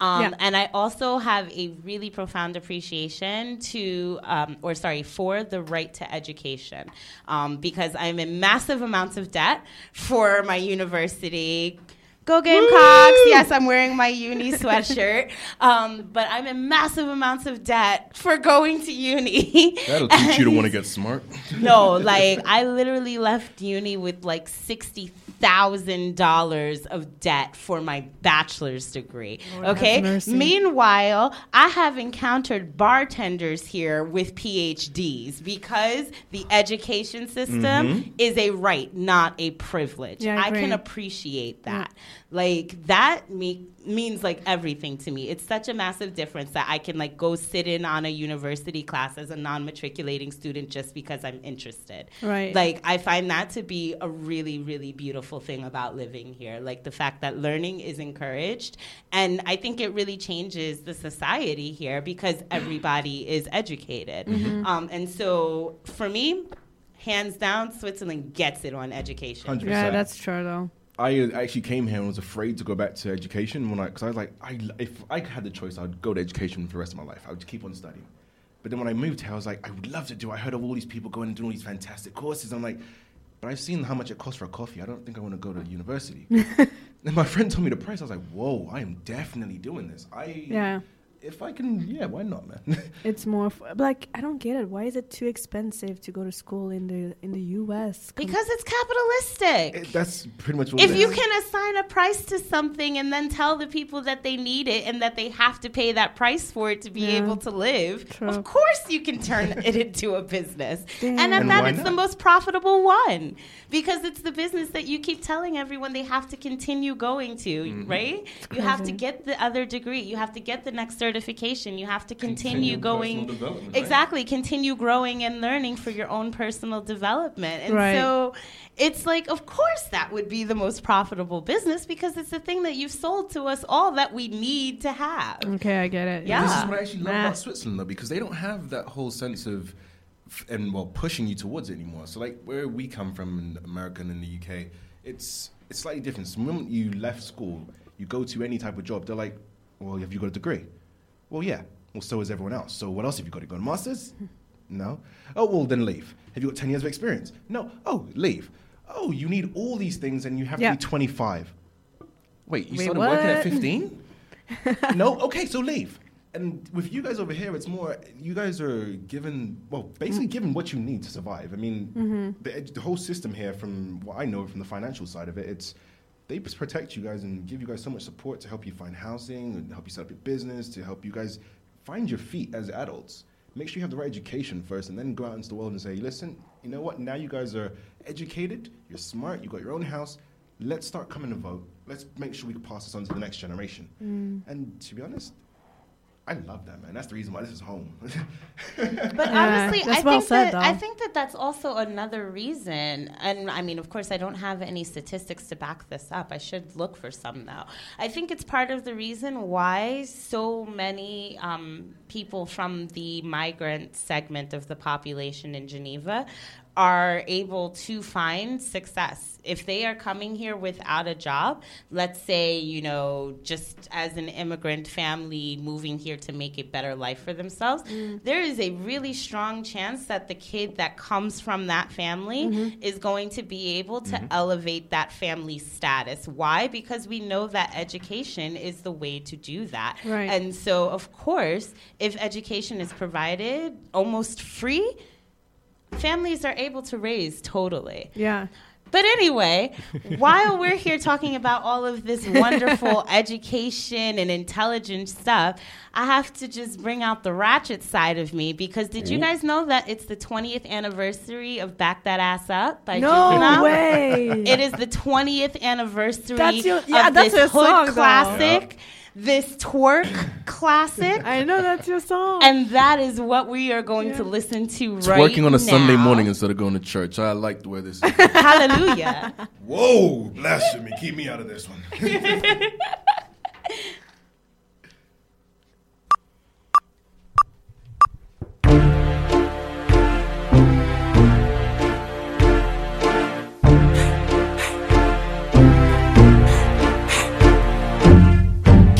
Um, Yeah. And I also have a really profound appreciation to, um, or sorry, for the right to education. Um, because I'm in massive amounts of debt for my university. Go Gamecocks! Yes, I'm wearing my uni sweatshirt. Um, but I'm in massive amounts of debt for going to uni. That'll teach you to And- want to get smart. no, like I literally left uni with like sixty thousand dollars of debt for my bachelor's degree. Lord okay. Meanwhile, I have encountered bartenders here with PhDs because the education system is a right, not a privilege. Yeah, I I can appreciate that. Like that me- means like everything to me. It's such a massive difference that I can like go sit in on a university class as a non-matriculating student just because I'm interested. Right. Like I find that to be a really really beautiful thing about living here. Like the fact that learning is encouraged and I think it really changes the society here because everybody is educated. Um, and so for me hands down Switzerland gets it on education. 100%. Yeah, that's true though. I actually came here and was afraid to go back to education when I, because I was like, I, if I had the choice, I'd go to education for the rest of my life. I would keep on studying. But then when I moved here, I was like, I would love to do. it. I heard of all these people going and doing all these fantastic courses. I'm like, but I've seen how much it costs for a coffee. I don't think I want to go to university. and my friend told me the price. I was like, whoa, I am definitely doing this. I Yeah. If I can, yeah, why not, man? It's more f- like I don't get it. Why is it too expensive to go to school in the in the U.S.? Com- Because it's capitalistic. It- that's pretty much what if it you is. can assign a price to something and then tell the people that they need it and that they have to pay that price for it to be Yeah. able to live, True. of course you can turn it into a business. And at And that, why it's the most profitable one because it's the business that you keep telling everyone they have to continue going to, Mm-hmm. right? You have to get the other degree, you have to get the next certification, you have to continue, Continue going. personal development, right? Exactly, continue growing and learning for your own personal development. And Right. so it's like, of course, that would be the most profitable business because it's the thing that you've sold to us all that we need to have. okay, I get it. Yeah. This is what I actually love Nah. about Switzerland, though, because they don't have that whole sense of f- and well pushing you towards it anymore. So like where we come from in America and in the UK, it's it's slightly different. So the moment you left school, you go to any type of job, they're like, "Well, have you got a degree?" Well, yeah. Well, so is everyone else. So what else have you got? to go a master's? No. Oh, well, then leave. Have you got ten years of experience? No. Oh, leave. Oh, you need all these things, and you have Yeah. to be twenty-five. Wait, you Wait, started working at 15? no? Okay, so leave. And with you guys over here, it's more, you guys are given, well, basically mm. given what you need to survive. I mean, mm-hmm. the, ed- the whole system here, from what I know from the financial side of it, it's, they protect you guys and give you guys so much support to help you find housing and help you set up your business, to help you guys find your feet as adults. Make sure you have the right education first and then go out into the world and say, listen, you know what? Now you guys are educated, you're smart, you got your own house. Let's start coming to vote. Let's make sure we pass this on to the next generation. Mm. And to be honest, I love that, man. That's the reason why this is home. But Yeah, honestly, that's I well think said, that I think that that's also another reason. And I mean, of course, I don't have any statistics to back this up. I should look for some though. I think it's part of the reason why so many um, people from the migrant segment of the population in Geneva are able to find success. If they are coming here without a job, let's say, you know, just as an immigrant family moving here to make a better life for themselves, mm-hmm. there is a really strong chance that the kid that comes from that family mm-hmm. is going to be able to mm-hmm. elevate that family status. Why? Because we know that education is the way to do that. Right. And so, of course, if education is provided almost free, families are able to raise totally. Yeah. But anyway, while we're here talking about all of this wonderful education and intelligent stuff, I have to just bring out the ratchet side of me because did you guys know that it's the 20th anniversary of Back That Ass Up by No Juvenile? way. It is the 20th anniversary That's your- yeah, of that's this your hood song, though. classic, this twerk classic. I know that's your song. And that is what we are going to listen to It's right working on a Sunday morning instead of going to church. I like the way this is. Hallelujah. Whoa, blasphemy. Keep me out of this one.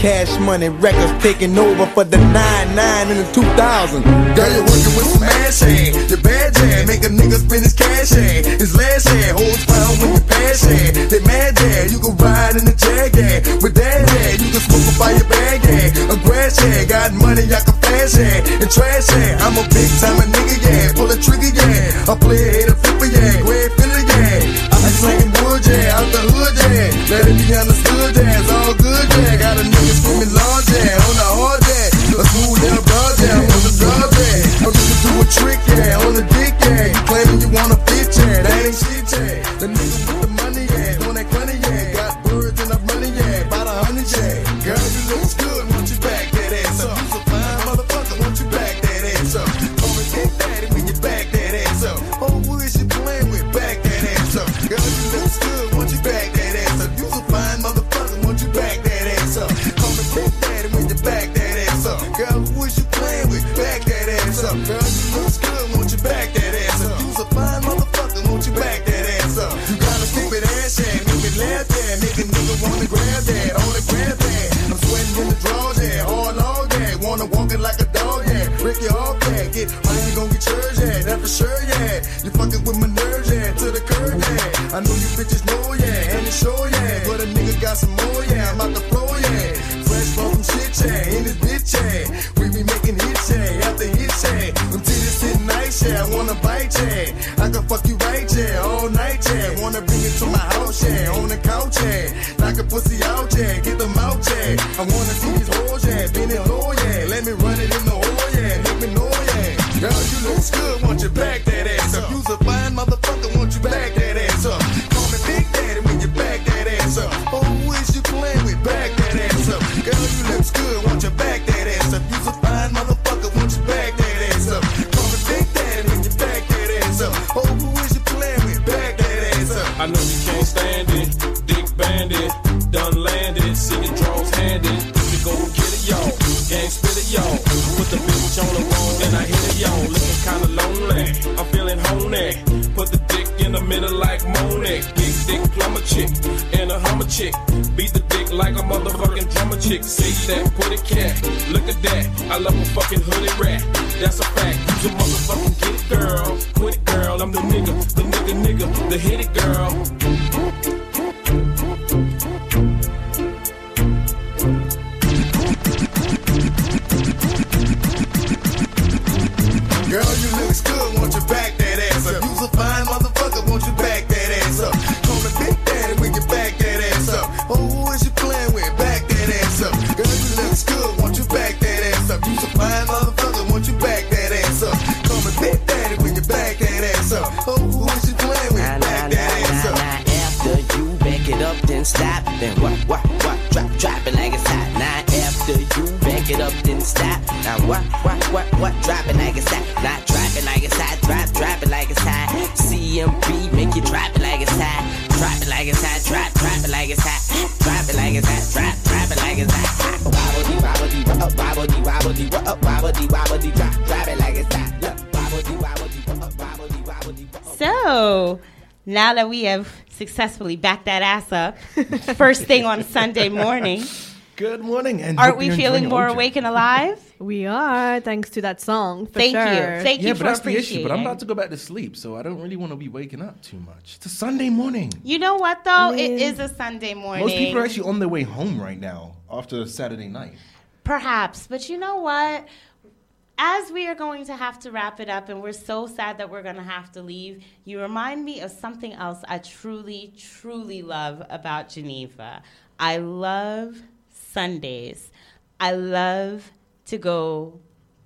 Cash money records taking over for the 99 in the 2000. Girl, you're working with some ass hand. Your bad jam, make a nigga spend his cash hand. His last hand, holds pound when you pass hand. They mad yeah, you can ride in the jag yeah. With that hand, you can smoke up by your bag yeah. A grass hand, got money I can flash hand. And trash hand, I'm a big time a nigga yeah. Pull a trigger yeah. I play a hater flipper yeah. Grand filler yeah. I be slanging wood yeah, out the hood yeah. Let it be understood yeah, it's all good yeah. Got a screaming yeah, on the hard yeah. A smooth little broad I'm on the drug yeah. I'm just do a trick yeah, on the dick yeah. Claiming you want a bitch yeah, that ain't shit yeah. Yeah. You fucking with my nerves yeah, to the curb yeah. I know you bitches know yeah, and it's sure yeah, but a nigga got some more yeah, I'm out the floor yeah. Fresh from shit yeah, in this bitch yeah, we be making hits yeah, after hits yeah. Them titties sitting nice yeah, I wanna bite yeah, I can fuck you right yeah, all night yeah, wanna bring it to my house yeah, on the couch yeah, knock a pussy out yeah, get them out yeah. I wanna what, what, what? Drop it like it's hot. Now drop it like it's hot. Drop, drop it like it's hot. CMB make you drop it like it's hot. Drop it like it's hot. Drop, drop it like it's hot. Drop it like it's hot. Drop, drop it like it's hot. Wobbly, wobbly, up, wobbly, wobbly, up, wobbly, wobbly, drop, drop it like it's hot. Look, wobbly, wobbly, up, wobbly, wobbly. So, So now that we have successfully backed that ass up, first thing on Sunday morning, Good morning. And aren't we feeling more OJ. awake and alive? We are, thanks to that song. For Thank you. sure. Thank Yeah, you but for that's the issue. But I'm about to go back to sleep, so I don't really want to be waking up too much. It's a Sunday morning. You know what though? I mean, is a Sunday morning. Most people are actually on their way home right now after Saturday night. Perhaps, but you know what? As we are going to have to wrap it up, and we're so sad that we're going to have to leave, you remind me of something else I truly, truly love about Geneva. I love Sundays. I love to go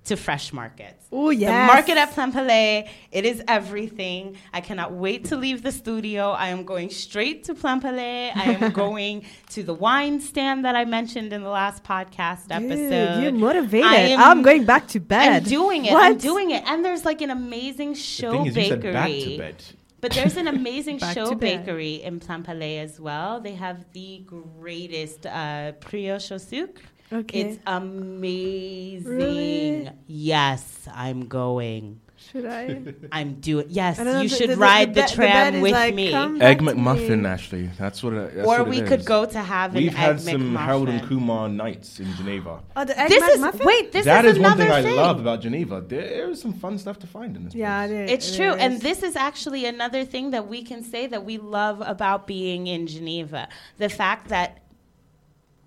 to fresh markets. Oh, yeah, The market at Plainpalais, it is everything. I cannot wait to leave the studio. I am going straight to Plainpalais. I am going to the wine stand that I mentioned in the last podcast Dude, episode. you're motivated. I am- I'm going back to bed. I'm doing it. I'm doing it. And there's like an amazing show the thing is, you said bakery. back to bed. But there's an amazing show bakery in Plainpalais as well. They have the greatest uh, brioche au sucre. Okay. It's amazing. Really? Yes, I'm going. Should I? I'm doing. Yes, know, you the- should the- the ride the, be- the tram bed with like, me. come Egg back McMuffin, me. Ashley. That's what. It, that's Or what we it could is. go to have We've an had some McMuffin. Harold and Kumar nights in Geneva. Oh, the egg This is wait. This that is, is one another thing I love about Geneva. There is some fun stuff to find in this. Yeah, place. it is. It's it true. is. And this is actually another thing that we can say that we love about being in Geneva. The fact that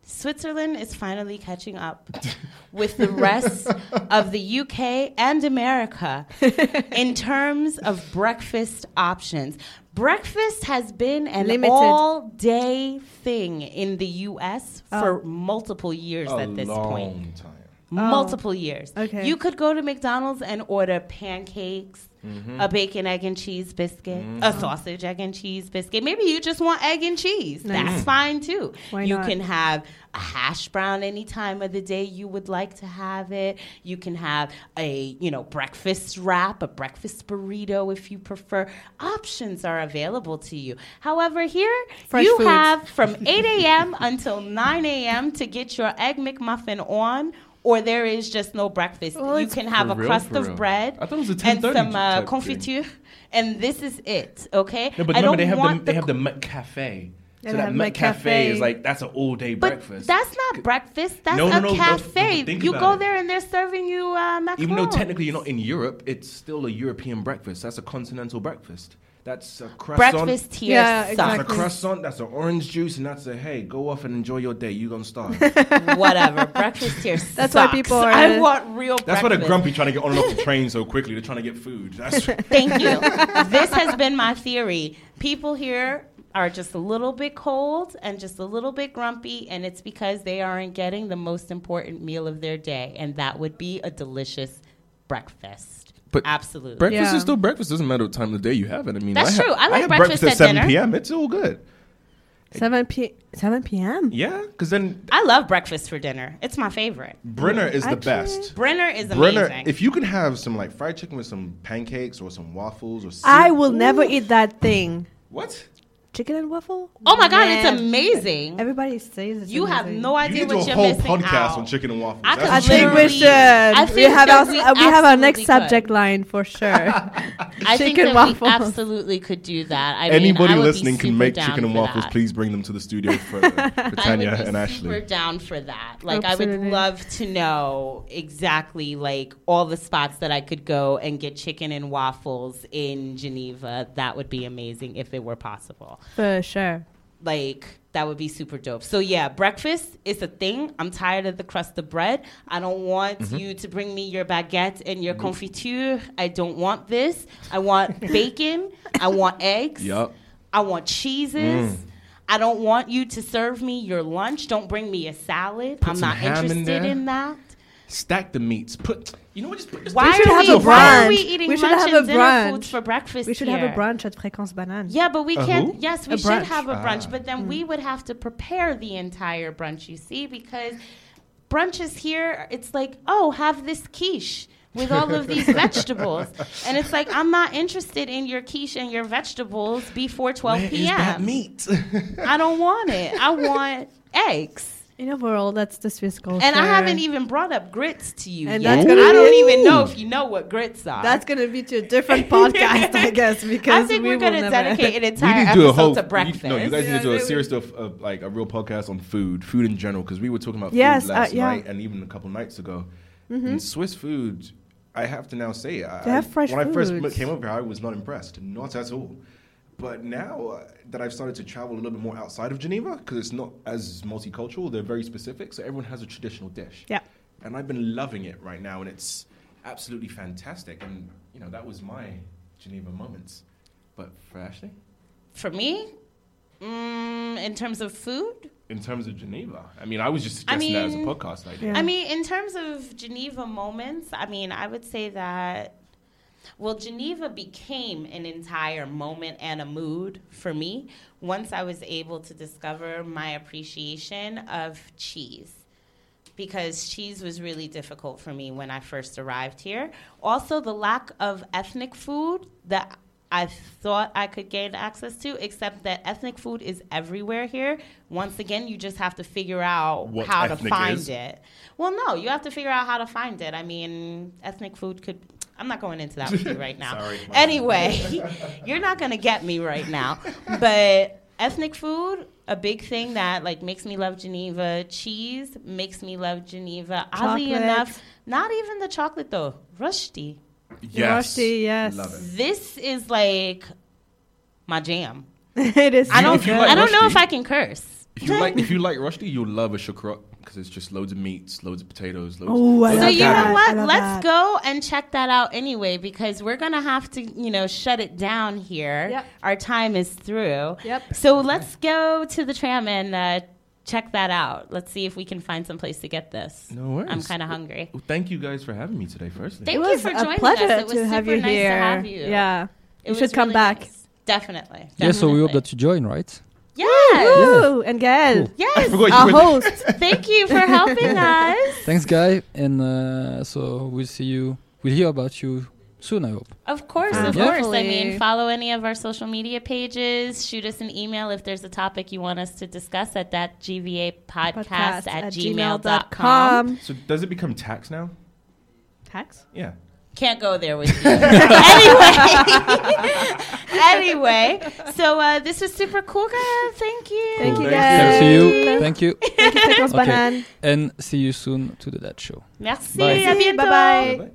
Switzerland is finally catching up with the rest of the UK and America in terms of breakfast options. Breakfast has been an Limited. all day thing in the US for Oh. multiple years A at this long point time. Oh. multiple years. Okay. You could go to McDonald's and order pancakes, Mm-hmm. a bacon, egg, and cheese biscuit, a sausage, egg, and cheese biscuit. Maybe you just want egg and cheese. That's fine too. Why you not? can have a hash brown any time of the day you would like to have it. You can have a, you know, breakfast wrap, a breakfast burrito if you prefer. Options are available to you. However, here Fresh you foods. have from 8 a.m. until 9 a.m. to get your egg McMuffin on, or there is just no breakfast. Well, you can have a real, crust of real. bread I thought it was a and some uh, type thing. confiture, and this is it. Okay. No, but I remember don't they have the want they have the Met Cafe. So that have Met Met Cafe Cafe. is like that's an all day But breakfast. that's not breakfast. That's No, a no, no, no, cafe. no, you go it. there and they're serving you uh, macarons. Even though technically you're not in Europe, it's still a European breakfast. That's a continental breakfast. That's a croissant. breakfast here Yeah, sucks. That's a croissant. That's an orange juice, and that's a hey, go off and enjoy your day. You gonna starve. Whatever. breakfast here That's why people are- I want real That's why they're breakfast. grumpy trying to get on and off the train so quickly. They're trying to get food. That's Thank you. this has been my theory. People here are just a little bit cold and just a little bit grumpy, and it's because they aren't getting the most important meal of their day, and that would be a delicious breakfast. But Absolutely. breakfast Yeah. is still breakfast. Doesn't matter what time of the day you have it. I mean, That's I true. I like have breakfast at at 7 dinner. p.m. It's all good. 7 p. 7 p.m. Yeah, because then I love breakfast for dinner. It's my favorite. Brenner is the Actually- best. Brenner is amazing. Brenner, if you can have some like fried chicken with some pancakes or some waffles or I soup- will never eat that thing. What? Chicken and waffle? oh my god, Man. it's amazing. Everybody says it's You have amazing. no You idea need to do what a you're whole missing podcast out. on chicken and waffles. I could I think we Literally, should. I we think have our, we uh, we have our next absolutely subject line for sure. I think Chicken that waffles. we absolutely could do that. I mean, Anybody I would be listening can make chicken and waffles. that. Please bring them to the studio for, for I Tanya would be and super Ashley. down for that. Like I would love to know exactly like all the spots that I could go and get chicken and waffles in Geneva. That would be amazing if it were possible. For sure. Like that would be super dope. So yeah, breakfast is a thing. I'm tired of the crust of bread. I don't want Mm-hmm. you to bring me your baguette and your confiture. I don't want this. I want bacon. I want eggs. Yup. I want cheeses. Mm. I don't want you to serve me your lunch. Don't bring me a salad. Put I'm not ham in interested in that. Stack the meats. Put you know what? Just put just Why should are have we, a why are we eating We should lunch have and a dinner brunch. foods for breakfast We should here? have a brunch at Fréquence Banane. Yeah, but we A can't. who? Yes, we A should brunch. have a brunch, Ah. but then we would have to prepare the entire brunch. You see, because brunches here, it's like, oh, have this quiche with all of these vegetables, and it's like I'm not interested in your quiche and your vegetables before 12 Where is p.m. that meat? I don't want it. I want eggs. In a world, that's the Swiss culture. And I haven't even brought up grits to you And yet. that's gonna I don't be- even know if you know what grits are. That's gonna be to a different podcast, I guess, because I think we we're gonna dedicate an We entire need to a episode whole. to you- breakfast. no, you guys need to do a would- serious of uh, like a real podcast on food, food in general, because we were talking about Yes, food uh, last yeah. night and even a couple nights ago. And Swiss food, I have to now say, I, They have fresh when I first came over here, I was not impressed, not at all. But now uh, that I've started to travel a little bit more outside of Geneva, because it's not as multicultural, they're very specific, so everyone has a traditional dish. Yeah. And I've been loving it right now, and it's absolutely fantastic. And you know, that was my Geneva moments. But for Ashley, For me, mm, in terms of food, in terms of Geneva, I mean, I was just I suggesting that as a podcast idea. I mean, in terms of Geneva moments, I mean, I would say that, well, Geneva became an entire moment and a mood for me once I was able to discover my appreciation of cheese. Because cheese was really difficult for me when I first arrived here. Also, the lack of ethnic food that I thought I could gain access to, except that ethnic food is everywhere here. Once again, you just have to figure out What how to find is? it. Well, no, you have to figure out how to find it. I mean, ethnic food could. I'm not going into that with you right now. Sorry. Anyway, you're not gonna get me right now. But ethnic food, a big thing that like makes me love Geneva. Cheese makes me love Geneva. Oddly Chocolate. enough, not even the chocolate though. Rösti. yes, Rösti, yes. love it. This is like my jam. it is. I don't. if you like I don't know if I can curse. If you like, if you like Rösti, you'll love a choucroute because it's just loads of meats, loads of potatoes. Loads Oh, I So love you that. know what? Let's that. go and check that out anyway because we're gonna have to, you know, shut it down here. Yep. Our time is through. Yep. So let's go to the tram and uh, check that out. Let's see if we can find some place to get this. No worries. I'm kind of hungry. Well, thank you guys for having me today. Firstly, Thank it you was for a joining pleasure us. It was to have super you nice here. to have you. Yeah, It you should come really back. nice. Definitely. Yeah, so we hope that you join, right? Yes. Woo! And Gael, Yes. forgot our you were- host. Thank you for helping us. Thanks, guy, and uh, so we'll see you. We'll hear about you soon. I hope. Of course, of course. I Hopefully. mean, follow any of our social media pages. Shoot us an email if there's a topic you want us to discuss at that GVA podcast, at, gmail.com. gmail.com. so does it become tax now? Tax? Yeah. Can't go there with you. anyway, anyway, so uh, this was super cool, guys. Thank you. Thank you, Thank guys. Thanks to you. Thank you, Thank you, Fréquence Okay. Banane. and see you soon to the Dad Show. Merci. Bye. À bientôt. Bye-bye.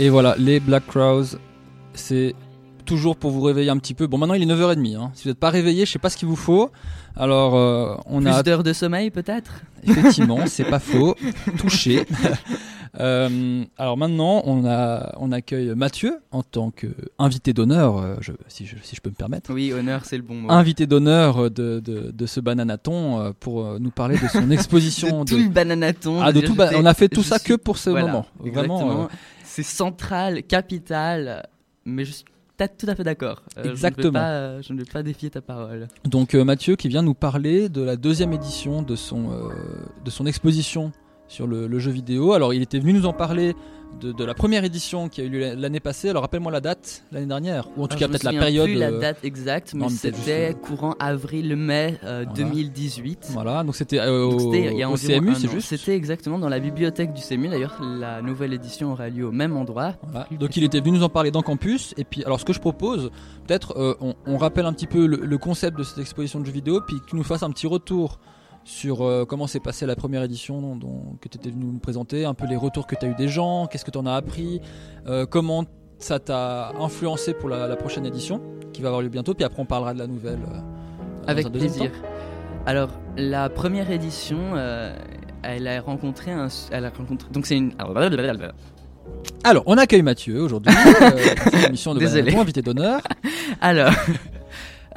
Et voilà, les Black Crowes, c'est toujours pour vous réveiller un petit peu. Bon, maintenant il est 9h30. hein. Si vous n'êtes pas réveillé, je sais pas ce qu'il vous faut. Alors, euh, on Plus a d'heures de sommeil peut-être? Effectivement, c'est pas faux, touché. Euh, alors maintenant, on, a, on accueille Mathieu en tant qu'invité d'honneur, euh, je- si, je, si je peux me permettre. Oui, honneur, c'est le bon mot. Invité d'honneur de, de, de ce bananaton euh, pour nous parler de son exposition. de tout le bananaton. Ah, de tout ba- on a fait tout ça suis- que pour ce Voilà, moment. Vraiment, Exactement. euh, C'est central, capital, mais je suis peut-être tout à fait d'accord. Euh, je ne vais Exactement. pas, euh, Je ne vais pas défier ta parole. Donc euh, Mathieu qui vient nous parler de la deuxième édition de son, euh, de son exposition sur le, le jeu vidéo. Alors il était venu nous en parler de, de la première édition qui a eu lieu l'année passée. Alors rappelle-moi la date l'année dernière, ou en tout Alors, cas je peut-être la période. plus la euh, date exacte, mais c'était juste, courant avril-mai euh, Voilà. 2018. Voilà, donc c'était euh, au, au CMU, c'est juste. C'était exactement dans la bibliothèque du CMU. D'ailleurs, la nouvelle édition aura lieu au même endroit. Voilà. Donc il était venu nous en parler dans Campus. Et puis alors ce que je propose, peut-être euh, on, on rappelle un petit peu le, le concept de cette exposition de jeux vidéo, puis que tu nous fasses un petit retour sur euh, comment s'est passée la première édition dont, dont- que tu étais venu nous présenter, un peu les retours que tu as eu des gens, qu'est-ce que tu en as appris, euh, comment ça t'a influencé pour la, la prochaine édition qui va avoir lieu bientôt, puis après on parlera de la nouvelle. euh, Avec plaisir. Alors, la première édition, elle a rencontré un. Elle a rencontré. Donc, c'est une. Alors, on accueille Mathieu aujourd'hui, euh, émission de Désolé. Invité d'honneur. Alors,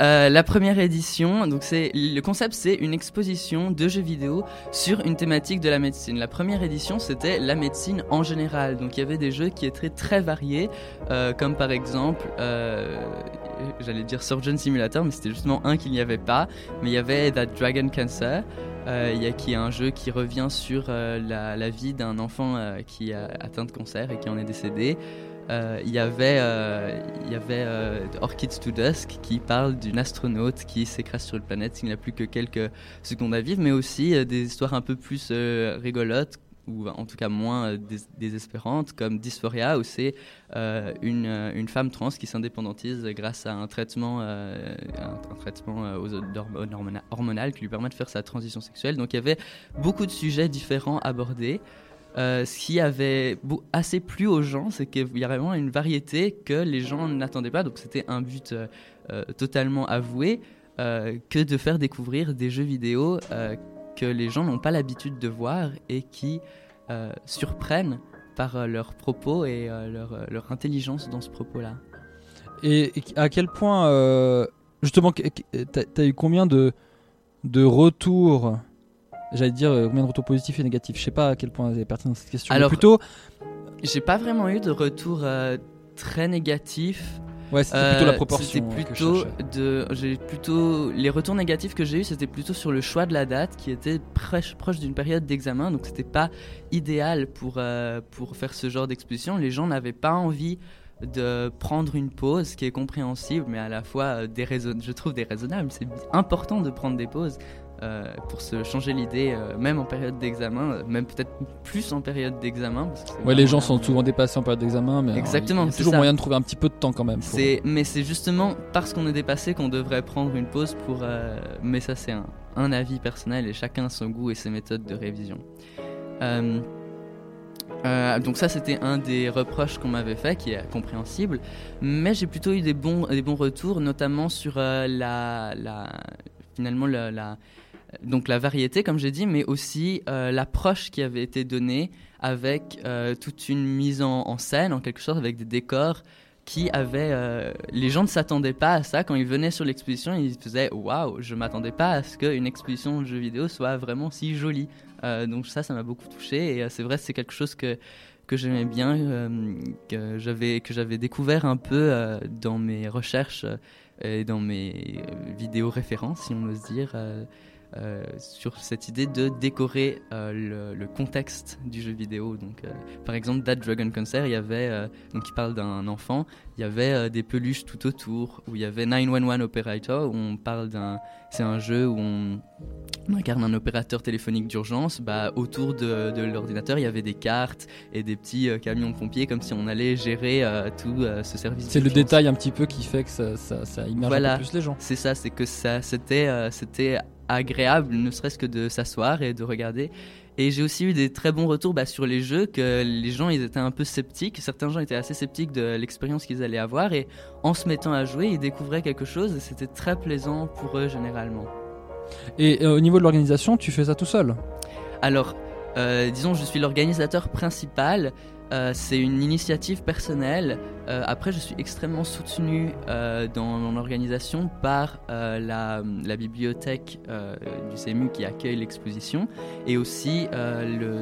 euh, la première édition, donc c'est le concept, c'est une exposition de jeux vidéo sur une thématique de la médecine. La première édition, c'était la médecine en général. Donc, il y avait des jeux qui étaient très variés, euh, comme par exemple, euh, j'allais dire Surgeon Simulator, mais c'était justement un qu'il n'y avait pas. Mais il y avait That Dragon Cancer. il y a, qui est un jeu qui revient sur la, vie d'un enfant qui a atteint de cancer et qui en est décédé. Euh, il y avait, euh, il y avait euh, Orchids to Dusk qui parle d'une astronaute qui s'écrase sur une planète s'il n'a plus que quelques secondes à vivre, mais aussi des histoires un peu plus rigolotes ou en tout cas moins dés- désespérantes comme Dysphoria où c'est une, une femme trans qui s'indépendantise grâce à un traitement, un, traitement hormonal qui lui permet de faire sa transition sexuelle. Donc il y avait beaucoup de sujets différents abordés. Euh, ce qui avait assez plu aux gens, c'est qu'il y a vraiment une variété que les gens n'attendaient pas. Donc c'était un but euh, euh, totalement avoué que de faire découvrir des jeux vidéo que les gens n'ont pas l'habitude de voir et qui surprennent par leurs propos et leur, intelligence dans ce propos-là. Et, à quel point, justement, t'as t'as eu combien de, de retours J'allais dire euh, combien de retours positifs et négatifs. Je sais pas à quel point c'est pertinent cette question. Alors, plutôt, J'ai pas vraiment eu de retour euh, très négatif. Ouais, c'était plutôt la Euh, proportion, plutôt de, j'ai plutôt les retours négatifs que j'ai eu, c'était plutôt sur le choix de la date, qui était proche, proche d'une période d'examen, donc c'était pas idéal pour euh, pour faire ce genre d'exposition. Les gens n'avaient pas envie de prendre une pause, ce qui est compréhensible, mais à la fois déraison- je trouve déraisonnable. C'est important de prendre des pauses. Euh, pour se changer l'idée, euh, même en période d'examen, euh, même peut-être plus en période d'examen. ouais, les gens sont souvent dépassés en période d'examen, mais alors, Exactement, il y a toujours ça. moyen de trouver un petit peu de temps quand même. C'est, mais c'est justement parce qu'on est dépassé qu'on devrait prendre une pause pour. mais ça, c'est un, un avis personnel et chacun a son goût et ses méthodes de révision. Euh, donc ça, c'était un des reproches qu'on m'avait fait, qui est compréhensible. Mais j'ai plutôt eu des bons, des bons retours, notamment sur euh, la, la, finalement la, donc la variété, comme j'ai dit, mais aussi euh, l'approche qui avait été donnée avec euh, toute une mise en, scène, en quelque sorte, avec des décors qui avaient... euh, les gens ne s'attendaient pas à ça. Quand ils venaient sur l'exposition, ils faisaient « Waouh, je m'attendais pas à ce qu'une exposition de jeux vidéo soit vraiment si jolie Donc ça, ça m'a beaucoup touché. Et c'est vrai, c'est quelque chose que que j'aimais bien, que j'avais que j'avais découvert un peu dans mes recherches et dans mes euh, vidéos références, si on ose dire, euh, sur cette idée de décorer euh, le, le contexte du jeu vidéo. Donc, euh, par exemple, That Dragon Cancer, il y avait, donc il parle d'un enfant, il y avait des peluches tout autour, où il y avait 911 Operator, où on parle d'un, c'est un jeu où on on incarne un opérateur téléphonique d'urgence, bah, autour de, de l'ordinateur, il y avait des cartes et des petits camions pompiers, comme si on allait gérer tout ce service. C'est le détail un petit peu qui fait que ça, ça, ça immerge Voilà, un peu plus les gens. c'est ça, c'est que ça, c'était, euh, c'était agréable, ne serait-ce que de s'asseoir et de regarder. Et j'ai aussi eu des très bons retours bah, sur les jeux, que les gens ils étaient un peu sceptiques. Certains gens étaient assez sceptiques de l'expérience qu'ils allaient avoir. Et en se mettant à jouer, ils découvraient quelque chose et c'était très plaisant pour eux généralement. Et euh, au niveau de l'organisation, tu fais ça tout seul? Alors, euh, disons, je suis l'organisateur principal. Euh, c'est une initiative personnelle. Euh, après, je suis extrêmement soutenu euh, dans mon organisation par la, bibliothèque du CMU qui accueille l'exposition et aussi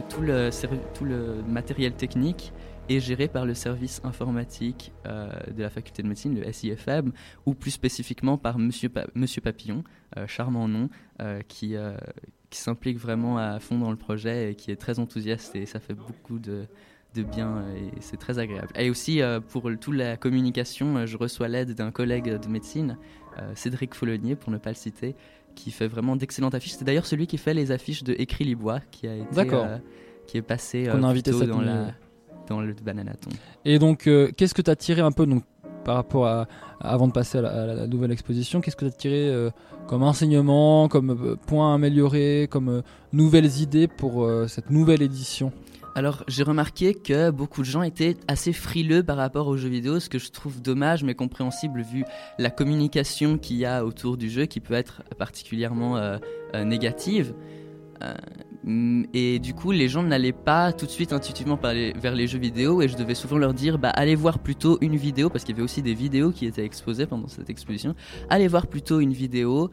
tout, le, matériel technique est géré par le service informatique de la faculté de médecine, le SIFM, ou plus spécifiquement par Monsieur, Pa- Monsieur Papillon, charmant nom, qui, qui s'implique vraiment à fond dans le projet et qui est très enthousiaste et ça fait beaucoup de, de bien euh, et c'est très agréable. Et aussi euh, pour toute la communication, euh, je reçois l'aide d'un collègue de médecine, Cédric Foulonnier pour ne pas le citer, qui fait vraiment d'excellentes affiches. C'est d'ailleurs celui qui fait les affiches de Écrit Libois qui a été qui est passé Qu'on a invité cette dans, nuit, la, ouais. dans le Bananaton. Et donc, qu'est-ce que tu as tiré un peu donc, par rapport à, avant de passer à la, à la nouvelle exposition Qu'est-ce que tu as tiré euh, comme enseignement, comme euh, point amélioré, comme euh, nouvelles idées pour cette nouvelle édition? Alors, j'ai remarqué que beaucoup de gens étaient assez frileux par rapport aux jeux vidéo, ce que je trouve dommage mais compréhensible vu la communication qu'il y a autour du jeu qui peut être particulièrement euh, euh, négative. Euh, et du coup, les gens n'allaient pas tout de suite intuitivement les- vers les jeux vidéo et je devais souvent leur dire bah, allez voir plutôt une vidéo parce qu'il y avait aussi des vidéos qui étaient exposées pendant cette exposition. Allez voir plutôt une vidéo,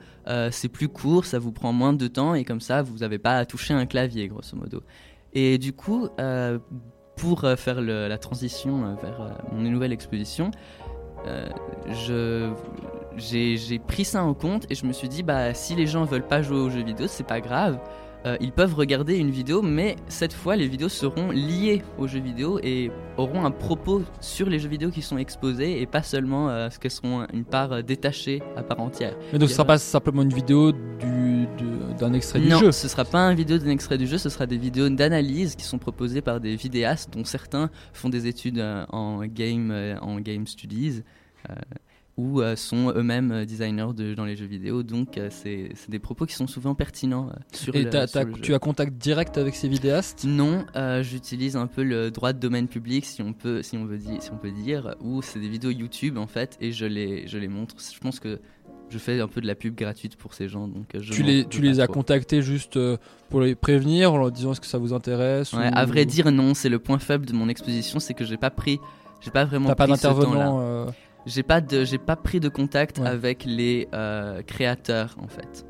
c'est plus court, ça vous prend moins de temps et comme ça, vous n'avez pas à toucher un clavier grosso modo. Et du coup, euh, pour euh, faire la transition euh, vers mon nouvelle exposition, j'ai pris ça en compte et je me suis dit bah si les gens veulent pas jouer aux jeux vidéo, c'est pas grave. Euh, ils peuvent regarder une vidéo, mais cette fois, les vidéos seront liées aux jeux vidéo et auront un propos sur les jeux vidéo qui sont exposés et pas seulement euh, ce qu'elles seront une part euh, détachée à part entière. Mais donc, ce sera aura- pas simplement une vidéo du- d'un extrait du non, jeu ce sera pas un vidéo d'un extrait du jeu, ce sera des vidéos d'analyse qui sont proposées par des vidéastes dont certains font des études euh, en game, en game studies ou euh, sont eux-mêmes euh, designers de, dans les jeux vidéo. Donc euh, c'est des propos qui sont souvent pertinents sur Et le, t'as- sur t'as- le jeu. tu as contact direct avec ces vidéastes? Non, j'utilise un peu le droit de domaine public, si on peut, si on veut dire, si on peut dire, ou c'est des vidéos YouTube en fait, et je les, je les montre. Je pense que je fais un peu de la pub gratuite pour ces gens, donc je Tu les, tu as contactés juste pour les prévenir en leur disant est-ce que ça vous intéresse Ouais, ou- à vrai dire, non. C'est le point faible de mon exposition, c'est que j'ai pas pris, j'ai pas vraiment T'as pas d'intervenant euh, J'ai pas de, j'ai pas pris de contact Ouais. avec les euh, créateurs en fait.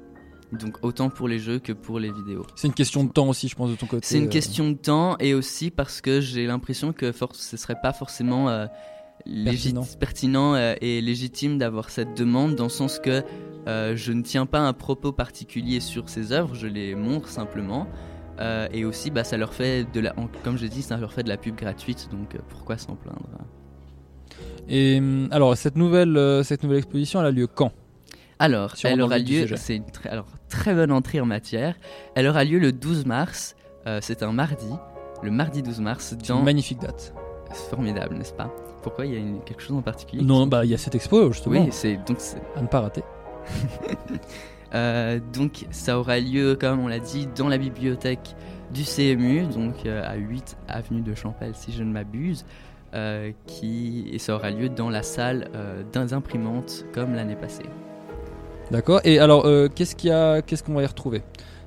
Donc autant pour les jeux que pour les vidéos. C'est une question de temps aussi, je pense, de ton côté. C'est une euh. question de temps et aussi parce que j'ai l'impression que for- ce serait pas forcément euh, Pertinent. pertinent, euh, et légitime d'avoir cette demande dans le sens que euh, je ne tiens pas un propos particulier sur ces œuvres, je les montre simplement. Et aussi, bah, ça leur fait de la, comme je dis, ça leur fait de la pub gratuite, donc pourquoi s'en plaindre Et hum, alors, cette nouvelle, euh, cette nouvelle exposition, elle a lieu quand? Alors, elle aura lieu. C'est une très, alors, très bonne entrée en matière. Elle aura lieu le 12 mars. euh, c'est un mardi. Le mardi 12 mars. Dans... une magnifique date. C'est formidable, n'est-ce pas? Pourquoi il y a une- quelque chose en particulier Non, bah il y a cette expo justement. Oui, c'est donc c'est- À ne pas rater. Euh, donc ça aura lieu, comme on l'a dit, dans la bibliothèque du CMU, donc euh, à 8 avenue de Champel, si je ne m'abuse. Euh, qui et ça aura lieu dans la salle euh, d'un imprimante comme l'année passée. D'accord. Et alors, euh, qu'est-ce qu'il y a, qu'est-ce qu'on va y retrouver?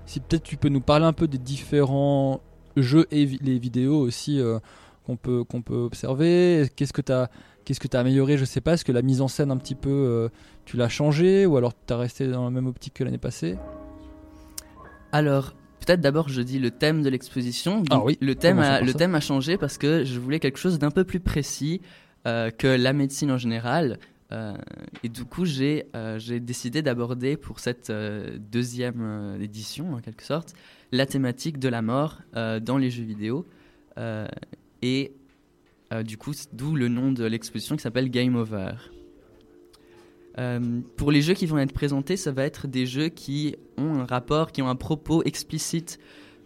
Si peut-être tu peux nous parler un peu des différents jeux et vi- les vidéos aussi euh, qu'on peut qu'on peut observer. Qu'est-ce que tu as Qu'est-ce que tu as amélioré? Je sais pas. Est-ce que la mise en scène un petit peu, euh, tu l'as changé? Ou alors tu as resté dans la même optique que l'année passée? Alors, peut-être d'abord je dis le thème de l'exposition. Ah oui, le thème, a, par le ça. thème a changé parce que je voulais quelque chose d'un peu plus précis euh, que la médecine en général. Euh, et du coup, j'ai euh, j'ai décidé d'aborder pour cette deuxième édition, en quelque sorte, la thématique de la mort dans les jeux vidéo. Et du coup, d'où le nom de l'exposition qui s'appelle Game Over. Euh, pour les jeux qui vont être présentés, ça va être des jeux qui ont un rapport, qui ont un propos explicite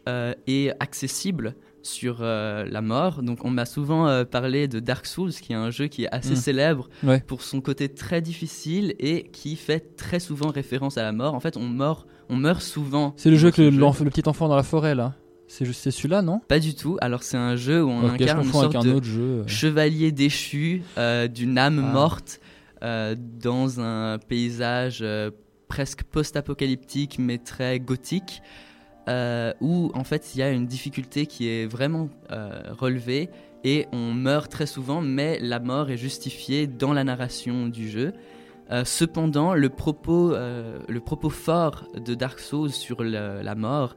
euh, et accessible sur euh, la mort. Donc on m'a souvent parlé de Dark Souls, qui est un jeu qui est assez Mm. célèbre Ouais. pour son côté très difficile et qui fait très souvent référence à la mort. En fait, on meurt, on meurt souvent. C'est le jeu avec le, petit enfant dans la forêt là. C'est celui-là, non? Pas du tout. Alors c'est un jeu où on Ok, je incarne une sorte un de autre jeu, chevalier déchu euh, d'une âme Ah. morte dans un paysage euh, presque post-apocalyptique mais très gothique. euh, où en fait il y a une difficulté qui est vraiment euh, relevée et on meurt très souvent, mais la mort est justifiée dans la narration du jeu. Euh, cependant, le propos, euh, fort de Dark Souls sur la mort,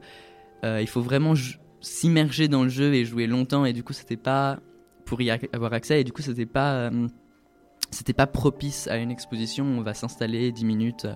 euh, il faut vraiment s'immerger dans le jeu et jouer longtemps, et du coup, c'était pas pour y avoir accès, et du coup, c'était pas, euh, c'était pas propice à une exposition. où On va s'installer 10 minutes. euh,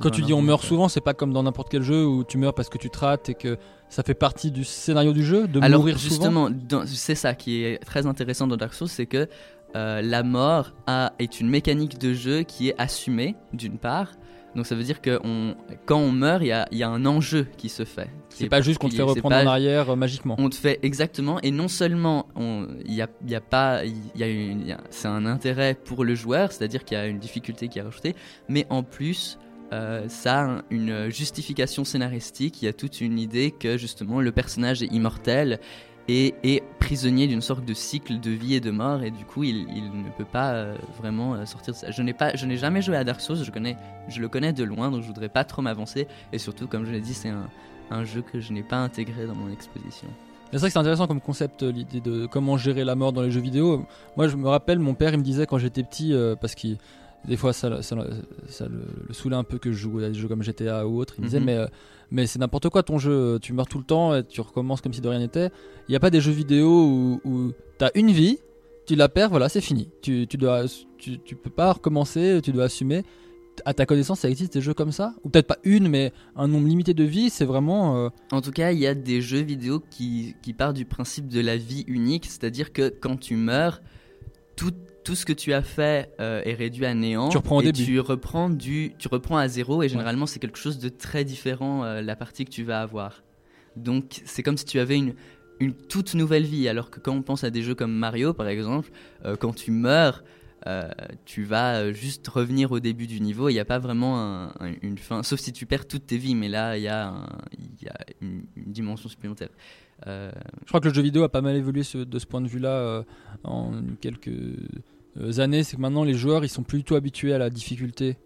Quand tu dis on meurt souvent, c'est pas comme dans n'importe quel jeu où tu meurs parce que tu te rates et que ça fait partie du scénario du jeu de Alors mourir souvent. justement, c'est ça qui est très intéressant dans Dark Souls, c'est que euh, la mort a, est une mécanique de jeu qui est assumée d'une part. Donc ça veut dire que on, quand on meurt, il y a, il y a un enjeu qui se fait. C'est est pas juste qu'on te fait reprendre en arrière euh, magiquement. On te fait exactement, et non seulement il y a, il y a pas, y a une- c'est un intérêt pour le joueur, c'est-à-dire qu'il y a une difficulté qui est rajoutée, mais en plus euh, ça a un- une justification scénaristique. Il y a toute une idée que justement le personnage est immortel et est prisonnier d'une sorte de cycle de vie et de mort, et du coup il, il ne peut pas euh, vraiment euh, sortir de ça. Je n'ai pas, je n'ai jamais joué à Dark Souls, je connais, je le connais de loin, donc je voudrais pas trop m'avancer, et surtout comme je l'ai dit, c'est un, un jeu que je n'ai pas intégré dans mon exposition. C'est vrai que c'est intéressant comme concept, euh, l'idée de comment gérer la mort dans les jeux vidéo. Moi, je me rappelle, mon père, il me disait quand j'étais petit, euh, parce qu'il des fois ça, ça, ça le, le saoulait un peu que je joue à des jeux comme GTA ou autre. Il me disait, Mhm. mais, mais c'est n'importe quoi ton jeu, tu meurs tout le temps et tu recommences comme si de rien n'était. Il n'y a pas des jeux vidéo où, où tu as une vie, tu la perds, voilà, c'est fini. Tu, tu, dois, tu, tu peux pas recommencer, tu dois assumer. À ta connaissance, ça existe des jeux comme ça? Ou peut-être pas une, mais un nombre limité de vies, c'est vraiment. euh, En tout cas, il y a des jeux vidéo qui, qui partent du principe de la vie unique, c'est-à-dire que quand tu meurs, tout, tout ce que tu as fait euh, est réduit à néant. Tu reprends au et début. Tu reprends, du, tu reprends à zéro et généralement c'est quelque chose de très différent euh, la partie que tu vas avoir. Donc c'est comme si tu avais une, une toute nouvelle vie, alors que quand on pense à des jeux comme Mario par exemple, euh, quand tu meurs, tu vas juste revenir au début du niveau. Il n'y a pas vraiment un- un- une fin, sauf si tu perds toutes tes vies, mais là il y a, un- il y a une, une dimension supplémentaire. Euh, Je crois que le jeu vidéo a pas mal évolué de ce point de vue-là euh, en quelques euh, années. C'est que maintenant les joueurs ils sont plus du tout habitués à la difficulté.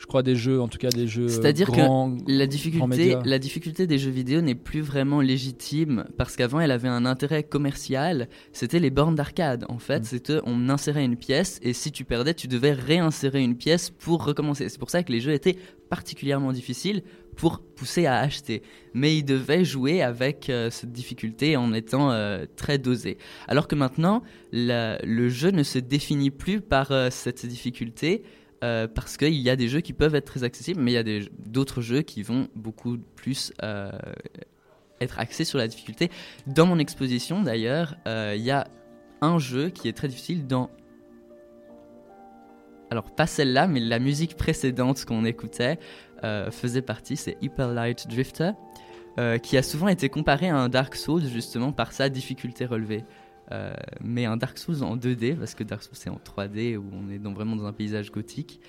Je crois des jeux, en tout cas des jeux. euh, C'est-à-dire que la difficulté, médias. la difficulté des jeux vidéo n'est plus vraiment légitime parce qu'avant elle avait un intérêt commercial. C'était les bornes d'arcade. En Mm. fait, c'était on insérait une pièce et si tu perdais, tu devais réinsérer une pièce pour recommencer. C'est pour ça que les jeux étaient particulièrement difficiles pour pousser à acheter. Mais ils devaient jouer avec euh, cette difficulté en étant euh, très dosés. Alors que maintenant, la- le jeu ne se définit plus par euh, cette difficulté. Euh, parce qu'il y a des jeux qui peuvent être très accessibles, mais il y a d'autres jeux qui vont beaucoup plus euh, être axés sur la difficulté. Dans mon exposition, d'ailleurs, euh, il y a un jeu qui est très difficile dans... Alors, pas celle-là, mais la musique précédente qu'on écoutait faisait partie, c'est Hyper Light Drifter, qui a souvent été comparé à un Dark Souls, justement, par sa difficulté relevée. Euh, mais un Dark Souls en 2D, parce que Dark Souls c'est en 3D, où on est dans, vraiment dans un paysage gothique.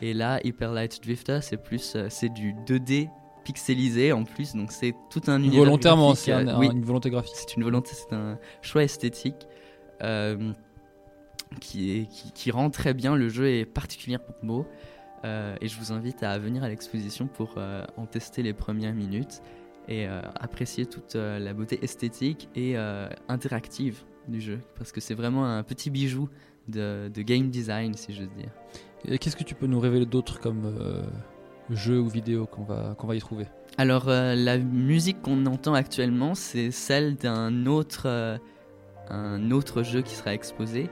Et là, Hyper Light Drifter, c'est plus, euh, c'est du 2D pixelisé en plus, donc c'est tout un univers Volontairement, c'est un- euh, un- oui, une volonté graphique. C'est une volonté, c'est un choix esthétique euh, qui, est, qui, qui rend très bien. Le jeu est particulièrement beau. euh, et je vous invite à venir à l'exposition pour euh, en tester les premières minutes et apprécier toute la beauté esthétique et interactive du jeu. Parce que c'est vraiment un petit bijou de, de game design, si j'ose dire. Et qu'est-ce que tu peux nous révéler d'autres comme euh, jeux ou vidéos qu'on va, qu'on va y trouver? Alors, euh, la musique qu'on entend actuellement, c'est celle d'un autre, euh, un autre jeu qui sera exposé.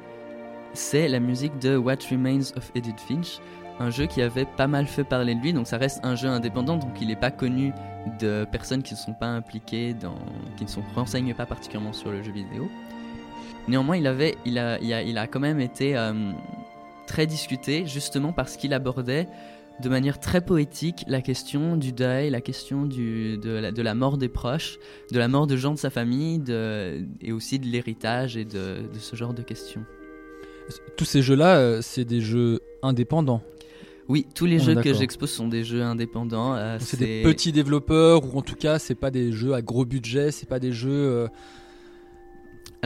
C'est la musique de What Remains of Edith Finch, un jeu qui avait pas mal fait parler de lui, donc ça reste un jeu indépendant, donc il n'est pas connu de personnes qui ne sont pas impliquées, dans, qui ne se renseignent pas particulièrement sur le jeu vidéo. Néanmoins, il, avait, il, a, il, a, il a quand même été euh, très discuté, justement parce qu'il abordait de manière très poétique la question du deuil, la question du, de, la, de la mort des proches, de la mort de gens de sa famille, de, et aussi de l'héritage et de, de ce genre de questions. Tous ces jeux-là, euh, c'est des jeux indépendants. Oui, tous les jeux que j'expose sont des jeux indépendants. euh, C'est des petits développeurs ou en tout cas c'est pas des jeux à gros budget, c'est pas des jeux euh,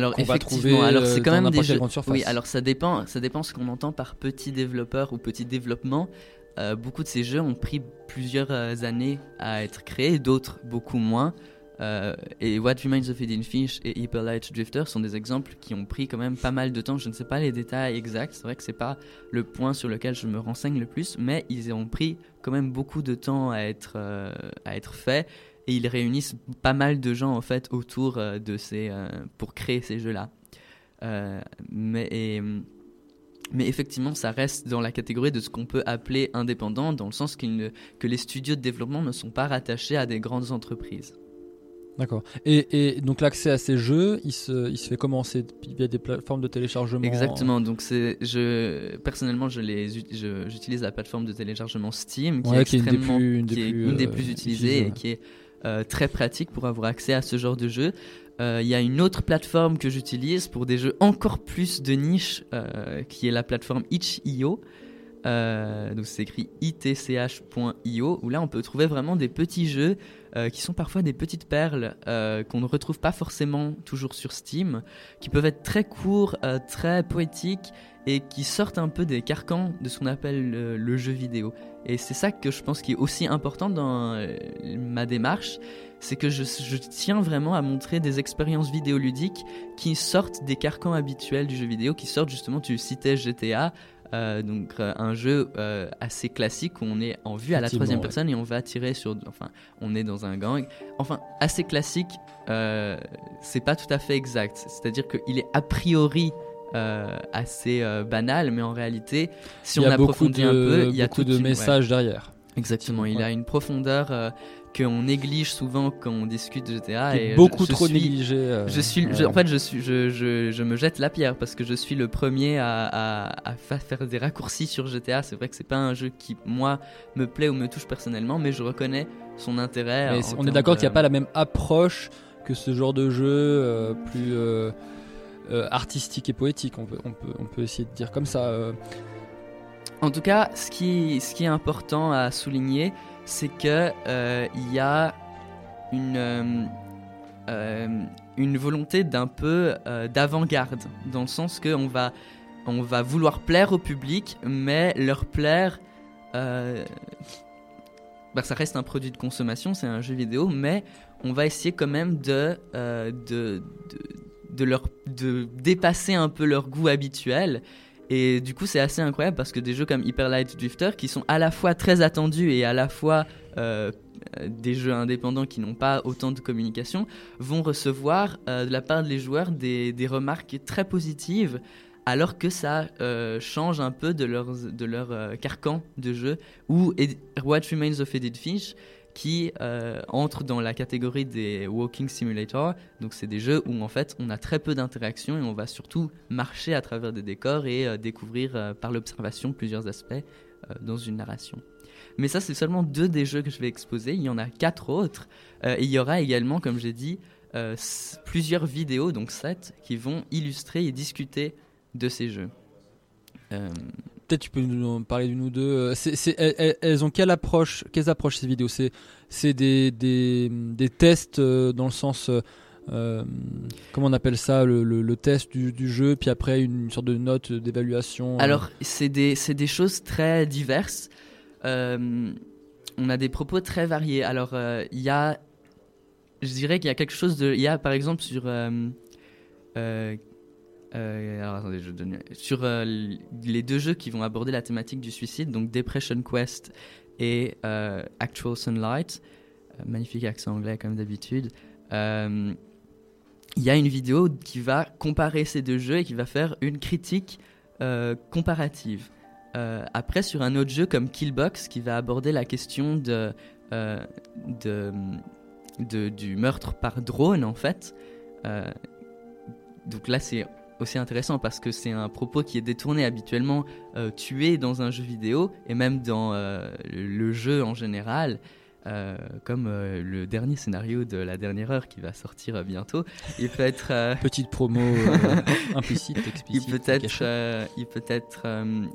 Alors qu'on va effectivement, trouver alors euh, c'est quand dans même des jeux. grande surface. Oui, alors ça dépend, ça dépend ce qu'on entend par petit développeur ou petit développement. Euh, beaucoup de ces jeux ont pris plusieurs euh, années à être créés, d'autres beaucoup moins. Euh, et What Remains of Edith Finch et Hyper Light Drifter sont des exemples qui ont pris quand même pas mal de temps. Je ne sais pas les détails exacts, c'est vrai que c'est pas le point sur lequel je me renseigne le plus, mais ils ont pris quand même beaucoup de temps à être, euh, à être faits et ils réunissent pas mal de gens en fait autour euh, de ces euh, pour créer ces jeux là mais et, mais effectivement ça reste dans la catégorie de ce qu'on peut appeler indépendant dans le sens qu'il ne- que les studios de développement ne sont pas rattachés à des grandes entreprises. D'accord. Et, et donc l'accès à ces jeux, il se, il se fait comment? C'est via des plateformes de téléchargement Exactement. Donc c'est, je personnellement, je les, j'utilise la plateforme de téléchargement Steam, qui Ouais, est qui est une des extrêmement, plus- une des qui est une des euh, plus utilisées et qui est euh, très pratique pour avoir accès à ce genre de jeu. Euh, Il y a une autre plateforme que j'utilise pour des jeux encore plus de niche, euh, qui est la plateforme itch.io. Donc c'est écrit itch.io où là on peut trouver vraiment des petits jeux qui sont parfois des petites perles qu'on ne retrouve pas forcément toujours sur Steam, qui peuvent être très courts, très poétiques et qui sortent un peu des carcans de ce qu'on appelle le, le jeu vidéo. Et c'est ça que je pense qui est aussi important dans euh, ma démarche, c'est que je, je tiens vraiment à montrer des expériences vidéoludiques qui sortent des carcans habituels du jeu vidéo, qui sortent justement, tu citais GTA, euh, donc euh, un jeu euh, assez classique où on est en vue à la troisième ouais. personne et on va tirer sur, enfin, on est dans un gang. Enfin, assez classique, c'est pas tout à fait exact. C'est-à-dire qu'il est a priori euh, assez euh, banal, mais en réalité, si on approfondit de- un peu, il y a beaucoup de une- messages derrière. Exactement, il a une profondeur euh, qu'on néglige souvent quand on discute de GTA. Et beaucoup je, je trop suis- négligé, euh, je suis, je- ouais. en fait, je suis, me jette la pierre parce que je suis le premier à, à, à fa- faire des raccourcis sur GTA. C'est vrai que c'est pas un jeu qui moi me plaît ou me touche personnellement, mais je reconnais son intérêt. On est d'accord qu'il n'y a pas la même approche que ce genre de jeu plus euh, artistique et poétique. On peut, essayer de dire comme ça. euh. En tout cas, ce qui, est important à souligner, c'est que euh, y a une, volonté d'un peu d'avant-garde, dans le sens qu'on va, vouloir plaire au public, mais leur plaire, bah, ça reste un produit de consommation, c'est un jeu vidéo, mais on va essayer quand même de, de leur, de dépasser un peu leur goût habituel. Et du coup, c'est assez incroyable parce que des jeux comme Hyper Light Drifter, qui sont à la fois très attendus et à la fois euh, des jeux indépendants qui n'ont pas autant de communication, vont recevoir euh, de la part des joueurs des, des remarques très positives, alors que ça euh, change un peu de leur, de leur carcan de jeu. Ou What Remains of Edith Finch, qui euh, entre dans la catégorie des walking simulator. Donc c'est des jeux où en fait on a très peu d'interaction et on va surtout marcher à travers des décors et euh, découvrir euh, par l'observation plusieurs aspects dans une narration. Mais ça c'est seulement deux des jeux que je vais exposer. Il y en a quatre autres. Et il y aura également, comme j'ai dit, plusieurs vidéos, donc sept, qui vont illustrer et discuter de ces jeux. Peut-être tu peux nous en parler d'une ou deux. euh, elles, ont quelle approche, quelles approches ces vidéos? C'est des, tests euh, dans le sens. euh, comment on appelle ça le, test du, jeu, puis après une sorte de note d'évaluation. Alors, c'est des, choses très diverses. On a des propos très variés. Alors, il y a. Je dirais qu'il y a quelque chose de. Il y a par exemple sur. Euh. Sur euh, les deux jeux qui vont aborder la thématique du suicide, donc Depression Quest et euh, Actual Sunlight. Magnifique accent anglais, comme d'habitude. Il y a une vidéo qui va comparer ces deux jeux et qui va faire une critique comparative. Après, sur un autre jeu comme Killbox, qui va aborder la question du meurtre par drone, en fait. Donc là, c'est aussi intéressant parce que c'est un propos qui est détourné habituellement, euh, tué dans un jeu vidéo et même dans euh, le jeu en général. Euh, comme euh, le dernier scénario de la dernière heure qui va sortir euh, bientôt. Il peut être Petite promo implicite, il explicite. peut être, il peut être,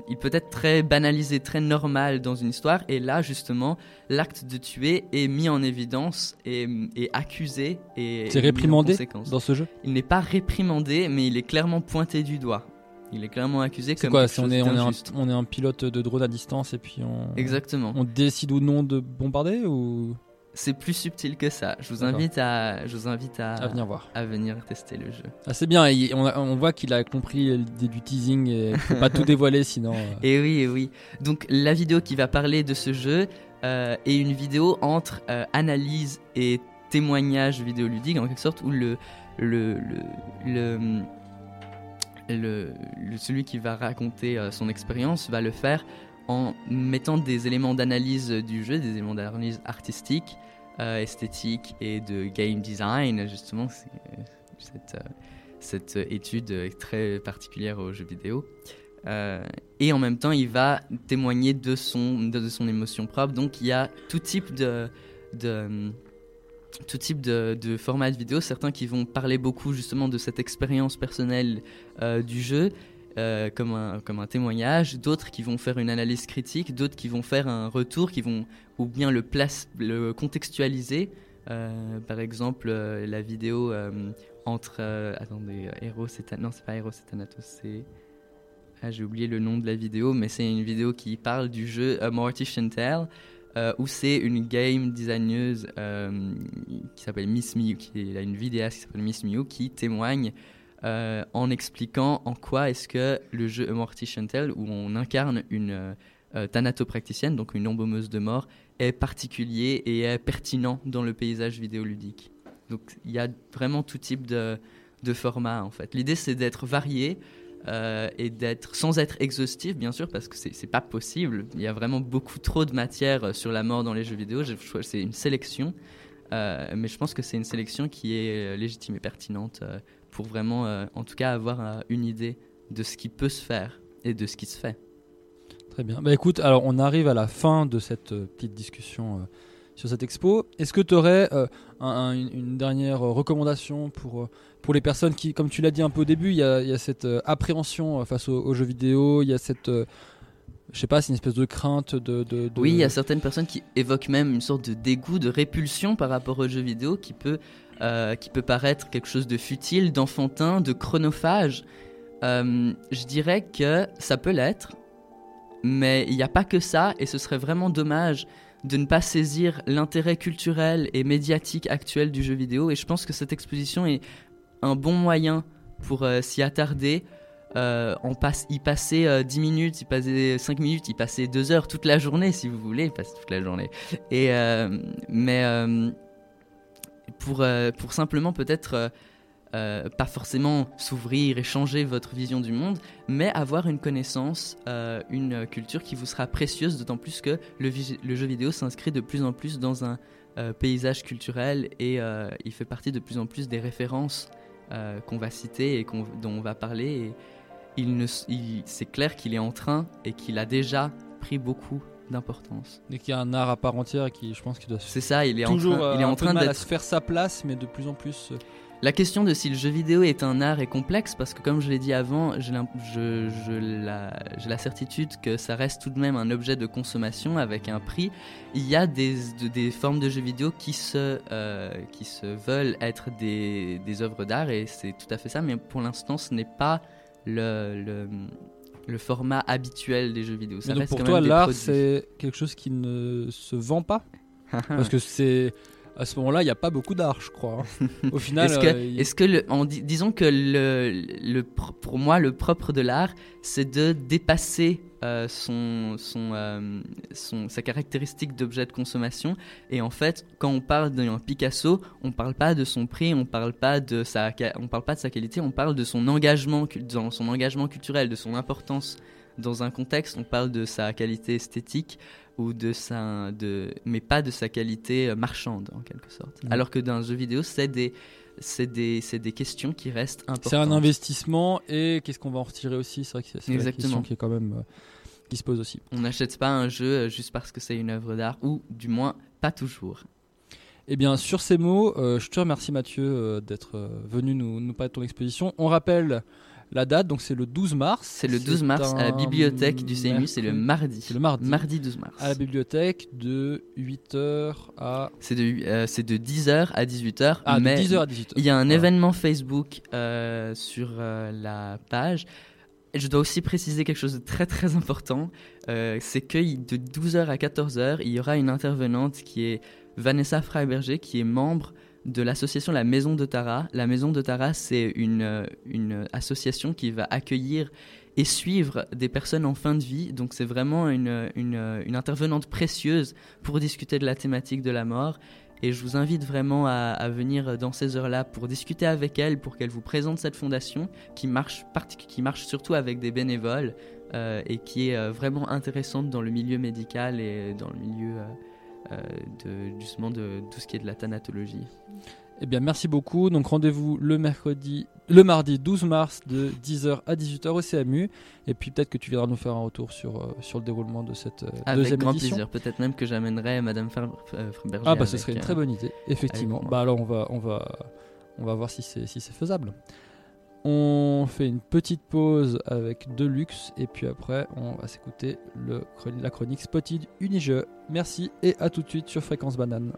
il peut être très banalisé, très normal dans une histoire. Et là, justement, l'acte de tuer est mis en évidence et, et accusé et C'est réprimandé dans ce jeu? Il n'est pas réprimandé, mais il est clairement pointé du doigt. Il est clairement accusé comme quoi si on est, on, est un, d'injuste. on est un pilote de drone à distance et puis on, Exactement. on décide ou non de bombarder ou C'est plus subtil que ça. Je vous invite à, je vous invite à, À venir voir. à venir tester le jeu. Ah, c'est bien, il- on, a- on voit qu'il a compris l'idée du teasing et faut pas tout dévoiler sinon. euh, Et oui, et oui. Donc la vidéo qui va parler de ce jeu euh, est une vidéo entre euh, analyse et témoignage vidéoludique en quelque sorte où le le le, le, le- celui qui va raconter euh, son expérience va le faire en mettant des éléments d'analyse du jeu, des éléments d'analyse artistique, euh, esthétique et de game design justement. Euh, cette, cette étude très particulière aux jeux vidéo. Et en même temps, il va témoigner de son, de, son émotion propre. Donc, il y a tout type de, tout type de, de format de vidéo. Certains qui vont parler beaucoup justement de cette expérience personnelle euh, du jeu. euh, comme, un, comme un témoignage, d'autres qui vont faire une analyse critique, d'autres qui vont faire un retour, qui vont ou bien le, place, le contextualiser. Euh, par exemple, la vidéo entre. attendez, Héros Thanatos. Non, c'est pas Héros et Thanatos, c'est. Ah, j'ai oublié le nom de la vidéo, mais c'est une vidéo qui parle du jeu Mortician Tale, euh, où c'est une game designeuse euh, qui s'appelle Miss Miu, qui a une vidéaste qui s'appelle Miss Miu, qui témoigne euh, en expliquant en quoi est-ce que le jeu A Mortician Tale, où on incarne une euh, thanatopraticienne, donc une embaumeuse de mort, est particulier et est pertinent dans le paysage vidéoludique. Donc il y a vraiment tout type de, de format en fait. L'idée c'est d'être varié euh, et d'être sans être exhaustif bien sûr parce que c'est pas possible. Il y a vraiment beaucoup trop de matière euh, sur la mort dans les jeux vidéo. C'est une sélection, euh, mais je pense que c'est une sélection qui est légitime et pertinente pour vraiment, en tout cas, avoir une idée de ce qui peut se faire et de ce qui se fait. Très bien. Bah écoute, alors on arrive à la fin de cette petite discussion sur cette expo. Est-ce que tu aurais euh, un- un- une, dernière euh, recommandation pour, euh, pour les personnes qui, comme tu l'as dit un peu au début, il y a, cette appréhension face aux, jeux vidéo, il y a cette, euh, je sais pas, c'est une espèce de crainte de... Oui, il y a certaines personnes qui évoquent même une sorte de dégoût, de répulsion par rapport aux jeux vidéo qui peut, qui peut paraître quelque chose de futile, d'enfantin, de chronophage. Je dirais que ça peut l'être, mais il n'y a pas que ça, et ce serait vraiment dommage de ne pas saisir l'intérêt culturel et médiatique actuel du jeu vidéo. Et je pense que cette exposition est un bon moyen pour euh, s'y attarder. Euh, passe, y passer euh, 10 minutes, y passer 5 minutes, y passer 2 heures toute la journée si vous voulez, y passer toute la journée. Et, euh, mais euh, euh, pour simplement peut-être euh, pas forcément s'ouvrir et changer votre vision du monde, mais avoir une connaissance, euh, une culture qui vous sera précieuse, d'autant plus que le, jeu vidéo s'inscrit de plus en plus dans un euh, paysage culturel et il fait partie de plus en plus des références qu'on va citer et dont on va parler. Et c'est clair qu'il est en train et qu'il a déjà pris beaucoup d'importance. Dès qu'il y a un art à part entière qui, je pense qu'il doit C'est ça, il est en toujours train- il est en train de se faire sa place, mais de plus en plus. La question de si le jeu vidéo est un art est complexe parce que comme je l'ai dit avant, j'ai l'imp- je- je la, certitude que ça reste tout de même un objet de consommation avec un prix. Il y a des, de- des formes de jeux vidéo qui se, euh, qui se veulent être des, des œuvres d'art et c'est tout à fait ça, mais pour l'instant ce n'est pas le, le, le format habituel des jeux vidéo. Ça Mais donc reste pour quand toi, l'art, c'est quelque chose qui ne se vend pas? Parce que c'est. À ce moment-là, il n'y a pas beaucoup d'art, je crois. hein. Au final. est-ce que, euh, il- est-ce que le, en di- disons que le, le, pro- pour moi, le propre de l'art, c'est de dépasser euh, son, son, euh, son, sa caractéristique d'objet de consommation. Et en fait, quand on parle d'un Picasso, on parle pas de son prix, on parle pas de sa, on parle pas de sa qualité, on parle de son engagement, dans son engagement culturel, de son importance dans un contexte. On parle de sa qualité esthétique ou de sa, de, mais pas de sa qualité euh, marchande en quelque sorte. Mhm. Alors que dans un jeu vidéo, c'est des, c'est des, c'est des questions qui restent importantes. C'est un investissement et qu'est-ce qu'on va en retirer aussi? C'est vrai que c'est la question qui est quand même euh, qui se pose aussi. On n'achète pas un jeu euh, juste parce que c'est une œuvre d'art, ou du moins pas toujours. Eh bien, sur ces mots, euh, je te remercie Mathieu euh, d'être venu nous, nous parler de ton exposition. On rappelle la date, donc c'est le 12 mars. C'est le 12 mars à la bibliothèque du CMU, c'est le mardi. C'est le mardi. Mardi 12 mars. À la bibliothèque de 8h à... C'est de, euh, de 10h à 18h. Ah, de mais 10h à 18h. Il y a un Voilà. événement Facebook euh, sur euh, la page. Et je dois aussi préciser quelque chose de très très important. euh, c'est que de 12h à 14h, il y aura une intervenante qui est Vanessa Freiberger, qui est membre de l'association La Maison de Tara. La Maison de Tara, c'est une, euh, une association qui va accueillir et suivre des personnes en fin de vie. Donc c'est vraiment une, une, une intervenante précieuse pour discuter de la thématique de la mort. Et je vous invite vraiment à, venir dans ces heures-là pour discuter avec elle, pour qu'elle vous présente cette fondation qui marche, qui marche surtout avec des bénévoles euh, et qui est euh, vraiment intéressante dans le milieu médical et dans le milieu euh, euh, de, justement de tout ce qui est de la thanatologie. Eh bien, merci beaucoup. Donc, rendez-vous le mercredi, le mardi 12 mars de 10h à 18h au CMU. Et puis, peut-être que tu viendras nous faire un retour sur, euh, sur le déroulement de cette euh, Avec deuxième grand édition. plaisir. Peut-être même que j'amènerai Madame euh, Berger. Ah, bah, ce serait une euh, très bonne idée, effectivement. Bah, alors, on va, on va, on va voir si c'est si c'est faisable. On fait une petite pause avec Deluxe et puis après on va s'écouter la chronique Spotted Unijeu. Merci et à tout de suite sur Fréquence Banane.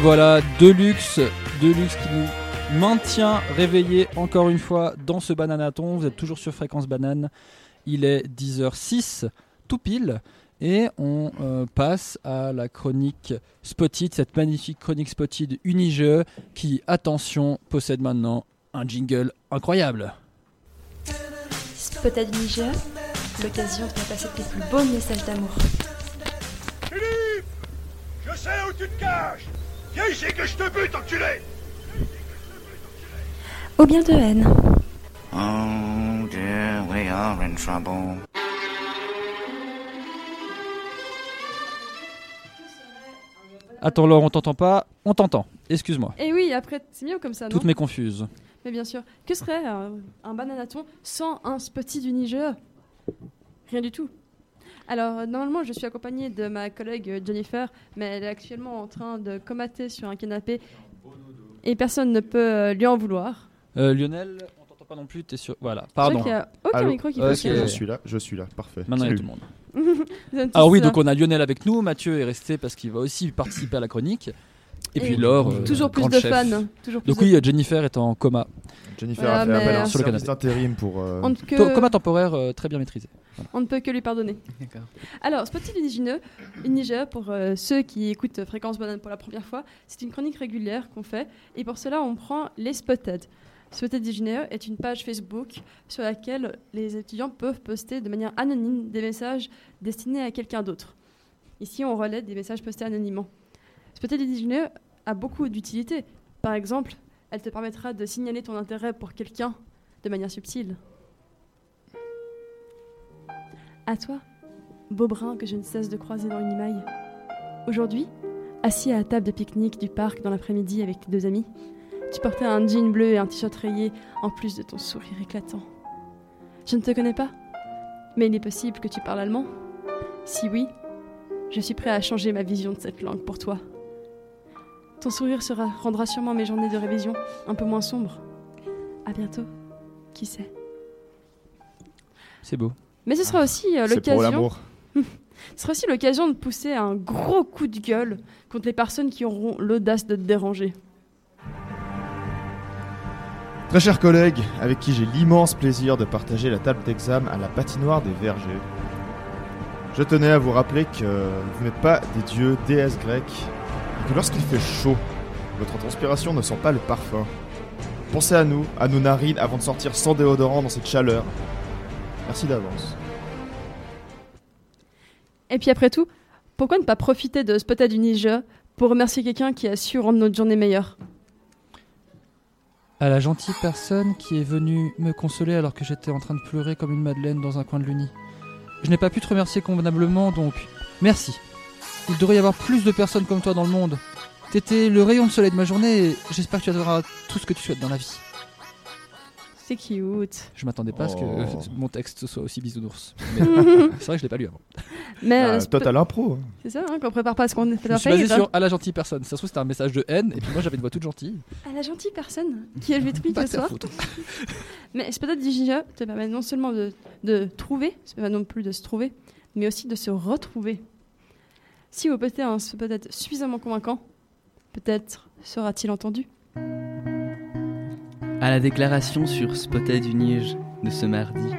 Et voilà, Deluxe, Deluxe qui nous maintient réveillés encore une fois dans ce bananaton. Vous êtes toujours sur Fréquence Banane. Il est 10h06, tout pile. Et on euh, passe à la chronique Spotted, cette magnifique chronique Spotted Unige qui, attention, possède maintenant un jingle incroyable. Spotted Niger, l'occasion de faire passer tes plus beaux messages d'amour. Philippe Je sais où tu te caches Viens ici que je te bute, enculé Ou bien de haine. Oh dear, we are in trouble. Attends Laure, on t'entend pas On t'entend, excuse-moi. Et oui, après, c'est mieux comme ça, non Toutes mes confuses. Mais bien sûr. Que serait un, un bananaton sans un spotty du Niger? Rien du tout. Alors, euh, normalement, je suis accompagnée de ma collègue euh, Jennifer, mais elle est actuellement en train de comater sur un canapé et personne ne peut euh, lui en vouloir. Euh, Lionel, on t'entend pas non plus, t'es sûr Voilà, pardon. qu'il y a aucun Allô micro qui Ok, fonctionne. Je suis là, je suis là, parfait. Maintenant, il y a tout le monde. Alors oui, donc on a Lionel avec nous, Mathieu est resté parce qu'il va aussi participer à la chronique. Et, Et puis Laure, euh, toujours plus de chef. fans, toujours plus donc de oui. Jennifer est en coma. Jennifer Voilà, a fait appel à un Sur le service canapé. d'intérim pour. euh, Coma temporaire euh, très bien maîtrisé. Voilà. On ne peut que lui pardonner. Alors, Spotted Unigineux, Niger, pour euh, ceux qui écoutent Fréquence Banane pour la première fois, c'est une chronique régulière qu'on fait. Et pour cela, on prend les Spotted. Spotted Unigineux est une page Facebook sur laquelle les étudiants peuvent poster de manière anonyme des messages destinés à quelqu'un d'autre. Ici, on relaie des messages postés anonymement. Spotted Unigineux a beaucoup d'utilité. Par exemple, elle te permettra de signaler ton intérêt pour quelqu'un de manière subtile. À toi, beau brun que je ne cesse de croiser dans une imaille. Aujourd'hui, assis à la table de pique-nique du parc dans l'après-midi avec tes deux amis, tu portais un jean bleu et un t-shirt rayé en plus de ton sourire éclatant. Je ne te connais pas, mais il est possible que tu parles allemand. Si oui, je suis prêt à changer ma vision de cette langue pour toi. Ton sourire sera, rendra sûrement mes journées de révision un peu moins sombres. À bientôt, qui sait. C'est beau. Mais ce sera aussi euh, C'est l'occasion. pour l'amour. ce sera aussi l'occasion de pousser un gros coup de gueule contre les personnes qui auront l'audace de te déranger. Très chers collègues, avec qui j'ai l'immense plaisir de partager la table d'examen à la patinoire des Vergers. Je tenais à vous rappeler que vous n'êtes pas des dieux, déesses grecques, que lorsqu'il fait chaud, votre transpiration ne sent pas le parfum. Pensez à nous, à nos narines, avant de sortir sans déodorant dans cette chaleur. Merci d'avance. Et puis après tout, pourquoi ne pas profiter de Spotted du Niger pour remercier quelqu'un qui a su rendre notre journée meilleure? À la gentille personne qui est venue me consoler alors que j'étais en train de pleurer comme une madeleine dans un coin de l'uni. Je n'ai pas pu te remercier convenablement, donc merci. Il devrait y avoir plus de personnes comme toi dans le monde. T'étais le rayon de soleil de ma journée et j'espère que tu auras tout ce que tu souhaites dans la vie. C'est cute. Je m'attendais pas à ce que Oh. euh, mon texte soit aussi bisounours. Mais c'est vrai que je l'ai pas lu avant. Mais Ah, euh, t'as l'impro. hein. C'est ça, hein, qu'on prépare pas ce qu'on fait Je me suis basé sur à la gentille personne. Ça se trouve c'était un message de haine et puis moi j'avais une voix toute gentille. À la gentille personne qui est tweet Pas le te faire soir. foutre. Mais Niger te permet non seulement de, de trouver, c'est pas non plus de se trouver, mais aussi de se retrouver. Si vous postez un Spotted suffisamment convaincant, peut-être sera-t-il entendu. À la déclaration sur Spotted Unige de ce mardi,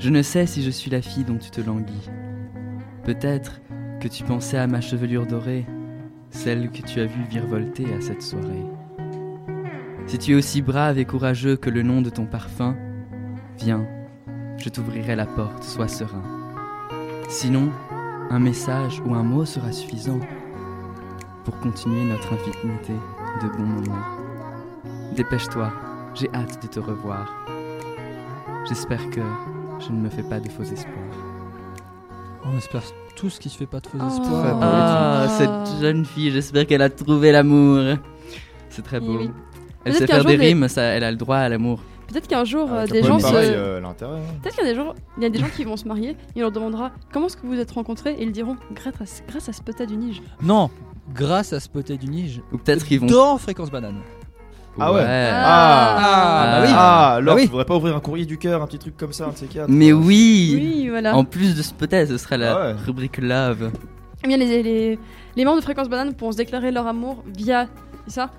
je ne sais si je suis la fille dont tu te languis. Peut-être que tu pensais à ma chevelure dorée, celle que tu as vue virevolter à cette soirée. Si tu es aussi brave et courageux que le nom de ton parfum, viens, je t'ouvrirai la porte, sois serein. Sinon, un message ou un mot sera suffisant pour continuer notre infinité de bons moments. Dépêche-toi, j'ai hâte de te revoir. J'espère que je ne me fais pas de faux espoirs. On espère tous qu'il se fait pas de faux Oh. espoirs. Ah, cette jeune fille, j'espère qu'elle a trouvé l'amour. C'est très beau. oui. Elle sait faire des- rimes, ça, elle a le droit à l'amour. Peut-être qu'un jour, euh, Avec des un gens pareil, se... euh, elle a intérêt, hein. Peut-être qu'il y a des gens, il y a des gens qui vont se marier, et on leur demandera comment est-ce que vous vous êtes rencontrés, et ils diront grâce à, grâce à Spotted du Nige. Non, grâce à Spotted du Nige. Ou peut-être qu'ils vont. Dans Fréquence Banane. Ah ouais. Ouais. Ah, Ah, bah oui. Ah, Bah alors oui. tu voudrais pas ouvrir un courrier du cœur, un petit truc comme ça, un de ces quatre Mais oui Oui, voilà. En plus de Spotted, ce sera la Ah ouais. rubrique Love. Eh bien, les, les, les membres de Fréquence Banane pourront se déclarer leur amour via. C'est ça?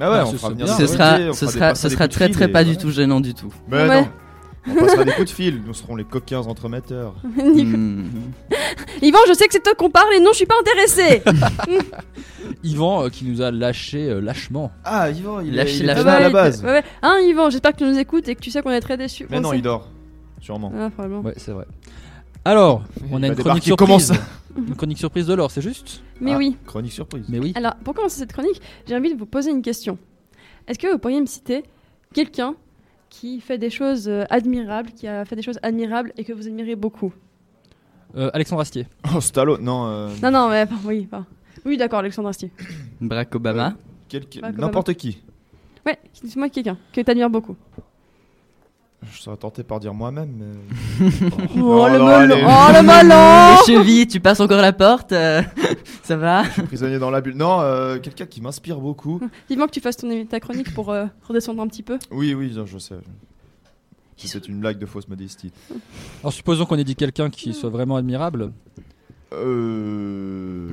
Ah ouais, Ah, on ce fera venir Ce sera, on ce sera, ce sera très très et pas du tout gênant du tout. Mais Ouais. non. On passera des coups de fil, nous serons les coquins entremetteurs. Hmm. Yvan, je sais que c'est toi qu'on parle et non, je suis pas intéressée Yvan euh, qui nous a lâché euh, lâchement. Ah, Yvan, il, est, il là à la ouais, base. ouais, ouais. Hein, Yvan, j'espère que tu nous écoutes et que tu sais qu'on est très déçus. Mais On non, sait. il dort. Sûrement. Ah, probablement. Ouais, c'est vrai. Alors, on a une chronique surprise. Une chronique surprise de l'or, c'est juste Mais Ah, oui. Chronique surprise. Mais oui. Alors, pour commencer cette chronique, j'ai envie de vous poser une question. Est-ce que vous pourriez me citer quelqu'un qui fait des choses euh, admirables, qui a fait des choses admirables et que vous admirez beaucoup? Euh, Alexandre Astier. Oh, Stallone, non. euh, Non, non, mais enfin, oui, enfin, oui, d'accord, Alexandre Astier. Barack Obama. N'importe qui. Ouais, dis-moi quelqu'un que tu admires beaucoup. Je serais tenté par dire moi-même, mais. Oh, le non, melon. Oh, le melon Les chevilles, tu passes encore la porte euh, Ça va Je suis prisonnier dans la bulle. Non, euh, quelqu'un qui m'inspire beaucoup. Vivement que tu fasses ton, ta chronique pour euh, redescendre un petit peu. Oui, oui, je sais. C'est une blague de fausse modestie. Alors, supposons qu'on ait dit quelqu'un qui soit vraiment admirable. Euh...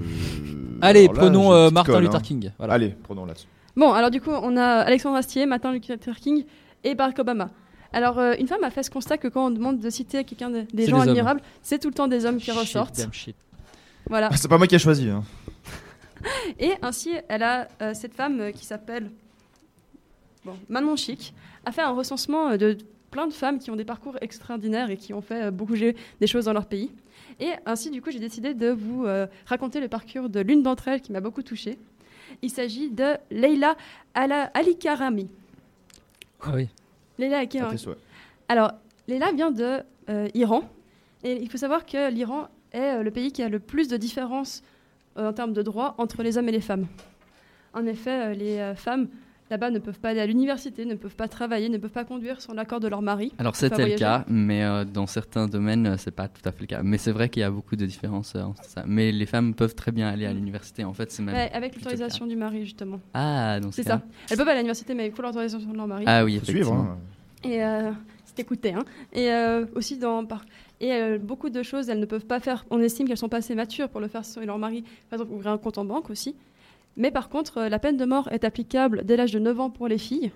Allez, alors prenons euh, Martin colle, Luther hein. King. Voilà. Allez, prenons là-dessus. Bon, alors du coup, on a Alexandre Astier, Martin Luther King et Barack Obama. Alors, euh, une femme a fait ce constat que quand on demande de citer quelqu'un de- des C'est gens des hommes. admirables, c'est tout le temps des hommes qui Shit, ressortent. damn shit. Voilà. Ah, c'est pas moi qui ai choisi. Hein. Et ainsi, elle a euh, cette femme euh, qui s'appelle bon, Manon Chic a fait un recensement euh, de plein de femmes qui ont des parcours extraordinaires et qui ont fait euh, bouger des choses dans leur pays. Et ainsi, du coup, j'ai décidé de vous euh, raconter le parcours de l'une d'entre elles qui m'a beaucoup touchée. Il s'agit de Leila Ala- Ali Karami. Ah oui. Leila. Alors, Leila vient de euh, Iran. Et il faut savoir que l'Iran est euh, le pays qui a le plus de différences euh, en termes de droits entre les hommes et les femmes. En effet, les femmes là-bas ne peuvent pas aller à l'université, ne peuvent pas travailler, ne peuvent pas conduire sans l'accord de leur mari. Alors c'était le cas, mais euh, dans certains domaines, euh, c'est pas tout à fait le cas. Mais c'est vrai qu'il y a beaucoup de différences euh, entre ça. Mais les femmes peuvent très bien aller à l'université. En fait, c'est même. Ouais, avec l'autorisation du mari, justement. Ah, dans ce C'est ça. Elles peuvent aller à l'université, mais il faut l'autorisation de leur mari. Ah oui, Faut suivre. effectivement. hein. Et euh, c'est écouté. Hein. Et euh, aussi dans par- et euh, beaucoup de choses, elles ne peuvent pas faire. On estime qu'elles sont pas assez matures pour le faire sur leur mari. Par exemple, ouvrir un compte en banque aussi. Mais par contre, euh, la peine de mort est applicable dès l'âge de 9 ans pour les filles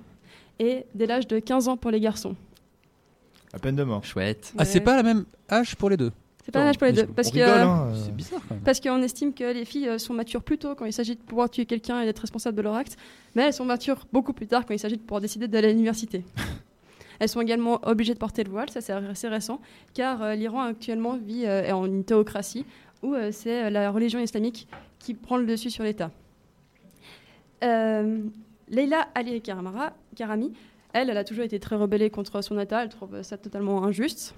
et dès l'âge de 15 ans pour les garçons. À peine de mort. Chouette. Ah, c'est pas la même âge pour les deux. C'est pas un âge pour les deux. Parce que, rigole, hein, euh. C'est bizarre quand même. parce qu'on estime que les filles euh, sont matures plus tôt quand il s'agit de pouvoir tuer quelqu'un et d'être responsable de leur acte, mais elles sont matures beaucoup plus tard quand il s'agit de pouvoir décider d'aller à l'université. elles sont également obligées de porter le voile, ça c'est assez récent, car euh, l'Iran actuellement vit euh, en une théocratie où euh, c'est euh, la religion islamique qui prend le dessus sur l'État. Euh, Leila Ali Karami, elle, elle a toujours été très rebellée contre son État, elle trouve ça totalement injuste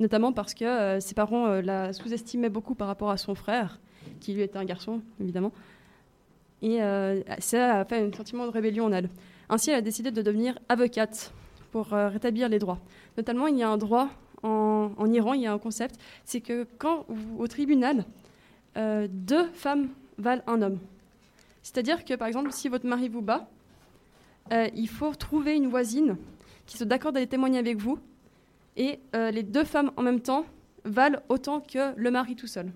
notamment parce que euh, ses parents euh, la sous-estimaient beaucoup par rapport à son frère, qui lui était un garçon, évidemment. Et euh, ça a fait un sentiment de rébellion en elle. Ainsi, elle a décidé de devenir avocate pour rétablir les droits. Notamment, il y a un droit en, Iran, il y a un concept, c'est que quand au tribunal, deux femmes valent un homme. C'est-à-dire que, par exemple, si votre mari vous bat, euh, il faut trouver une voisine qui soit d'accord d'aller témoigner avec vous et euh, les deux femmes en même temps valent autant que le mari tout seul.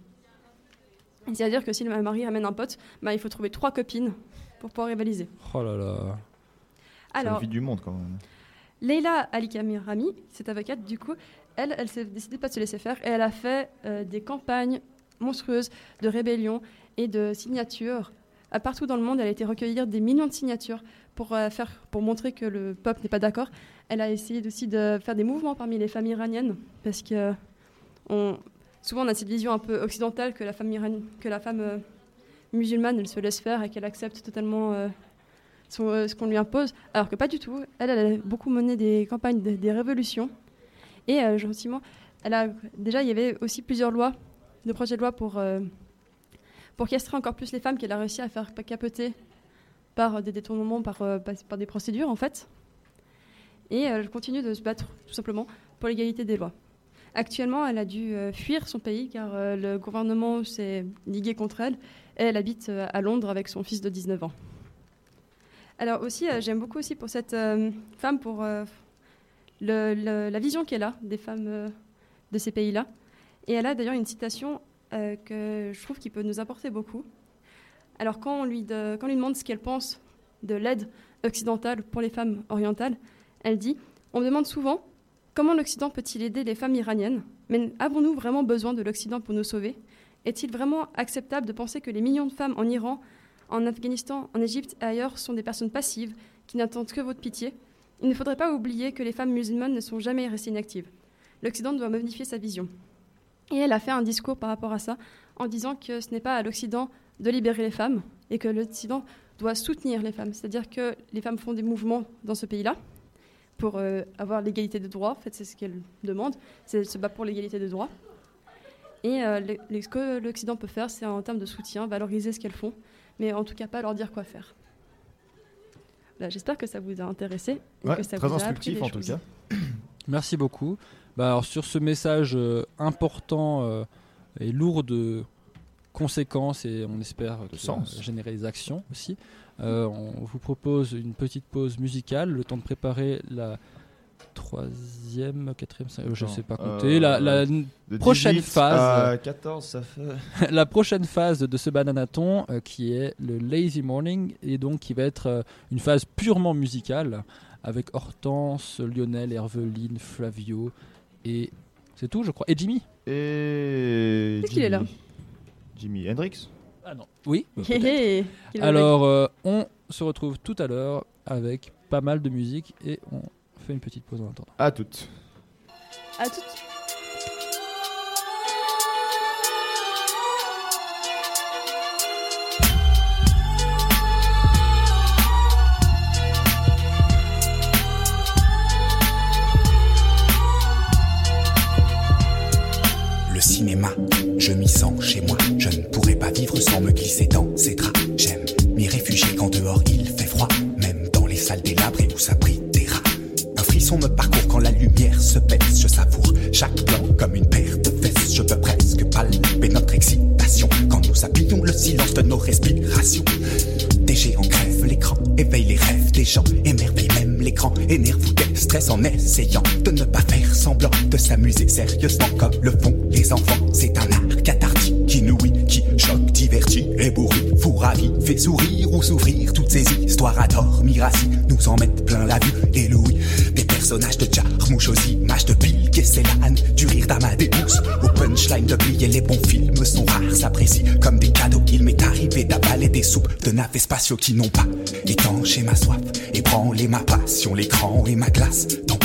C'est-à-dire que si le mari ramène un pote, bah, il faut trouver trois copines pour pouvoir rivaliser. Oh là là. C'est Alors, la vie du monde quand même. Leila Ali Kamirami, cette avocate, du coup, elle, elle s'est décidée de pas se laisser faire et elle a fait euh, des campagnes monstrueuses de rébellion et de signatures. À partout dans le monde, elle a été recueillir des millions de signatures pour, euh, faire, pour montrer que le peuple n'est pas d'accord. Elle a essayé aussi de faire des mouvements parmi les familles iraniennes parce que on, souvent on a cette vision un peu occidentale que la femme, iranienne- que la femme euh, musulmane, elle se laisse faire et qu'elle accepte totalement euh, euh, ce qu'on lui impose, alors que pas du tout. Elle, elle a beaucoup mené des campagnes, des, révolutions. Et euh, gentiment, elle a, déjà, il y avait aussi plusieurs lois, de projets de loi pour, euh, pour castrer encore plus les femmes qu'elle a réussi à faire capoter par euh, des détournements, par, euh, par, des procédures, en fait. Et elle continue de se battre, tout simplement, pour l'égalité des lois. Actuellement, elle a dû euh, fuir son pays car le gouvernement s'est ligué contre elle et elle habite à Londres avec son fils de 19 ans. Alors aussi, j'aime beaucoup aussi pour cette femme, pour la vision qu'elle a des femmes de ces pays-là. Et elle a d'ailleurs une citation euh, que je trouve qu'il peut nous apporter beaucoup. Alors quand on lui, quand on lui demande ce qu'elle pense de l'aide occidentale pour les femmes orientales, elle dit On me demande souvent comment l'Occident peut-il aider les femmes iraniennes? Mais avons-nous vraiment besoin de l'Occident pour nous sauver? Est-il vraiment acceptable de penser que les millions de femmes en Iran, en Afghanistan, en Égypte et ailleurs sont des personnes passives qui n'attendent que votre pitié? Il ne faudrait pas oublier que les femmes musulmanes ne sont jamais restées inactives. L'Occident doit modifier sa vision. Et elle a fait un discours par rapport à ça en disant que ce n'est pas à l'Occident de libérer les femmes et que l'Occident doit soutenir les femmes. C'est-à-dire que les femmes font des mouvements dans ce pays-là pour euh, avoir l'égalité de droits. En fait, c'est ce qu'elle demande. C'est elle se bat pour l'égalité de droits. Et euh, le- le- ce que l'Occident peut faire, c'est en termes de soutien, valoriser ce qu'elles font, mais en tout cas pas leur dire quoi faire. Voilà, J'espère que ça vous a intéressé et Ouais, que ça très vous a appris instructif des en tout cas. Merci beaucoup. Bah, alors, sur ce message euh, important euh, et lourd de conséquences et on espère sens. générer des actions aussi, euh, on vous propose une petite pause musicale, le temps de préparer la troisième, quatrième, cinquième, je Attends, sais pas euh, compter, la, prochaine 18 phase. à 14, ça fait- la prochaine phase de ce bananaton euh, qui est le lazy morning et donc qui va être euh, une phase purement musicale avec Hortense, Lionel, Herveline, Flavio et c'est tout je crois et Jimmy Et. Qu'est-ce qu'il est là Jimi Hendrix Ah non. Oui. bah, peut-être. hé, Alors euh, on se retrouve tout à l'heure avec pas mal de musique et on fait une petite pause en attendant. À toutes. À toutes. Cinéma, je m'y sens chez moi. Je ne pourrais pas vivre sans me glisser dans ces draps. J'aime m'y réfugier quand dehors il fait froid, même dans les salles délabrées où s'abritent des rats. Un frisson me parcourt quand la lumière se baisse. Je savoure chaque plan comme une paire de fesses. Je peux presque palper notre excitation quand nous appuyons le silence de nos respirations. Des géants crèvent l'écran, éveillent les rêves des gens, émerveillent l'écran, énerve ou déstresse en essayant de ne pas faire semblant de s'amuser sérieusement comme le font les enfants. C'est un art cathartique, inouï, qui choque, divertit, ébourrit, vous ravit, fait sourire ou s'ouvrir. Toutes ces histoires à dormir assis nous en mettent plein la vue et l'ouïe. Des personnages de Jarmouche aux images de Bill Gesselan, du rire d'Amadeus, au punchline de plier les bons films sont rares, s'apprécient comme des cadeaux. Il m'est arrivé d'avaler des soupes de navets spatiaux qui n'ont pas étanché ma soif, ébranlé ma passion, l'écran et ma glace. Donc,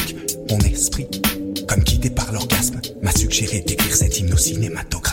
mon esprit, comme guidé par l'orgasme, m'a suggéré d'écrire cet hymne cinématographe.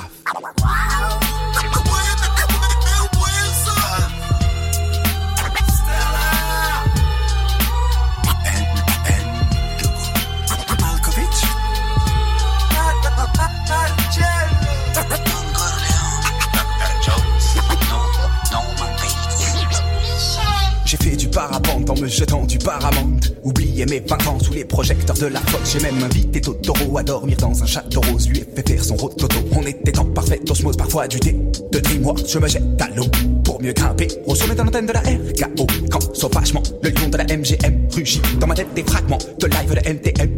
Paramante. Oublié mes 20 ans sous les projecteurs de la Fox. J'ai même invité Totoro à dormir dans un château rose. Lui ai fait faire son rototo. On était en parfaite osmose, parfois du thé de Dreamworks. Je me jette à l'eau pour mieux grimper au sommet de l'antenne de la RKO. Quand sauvagement le lion de la MGM rugit. Dans ma tête des fragments de live de NTM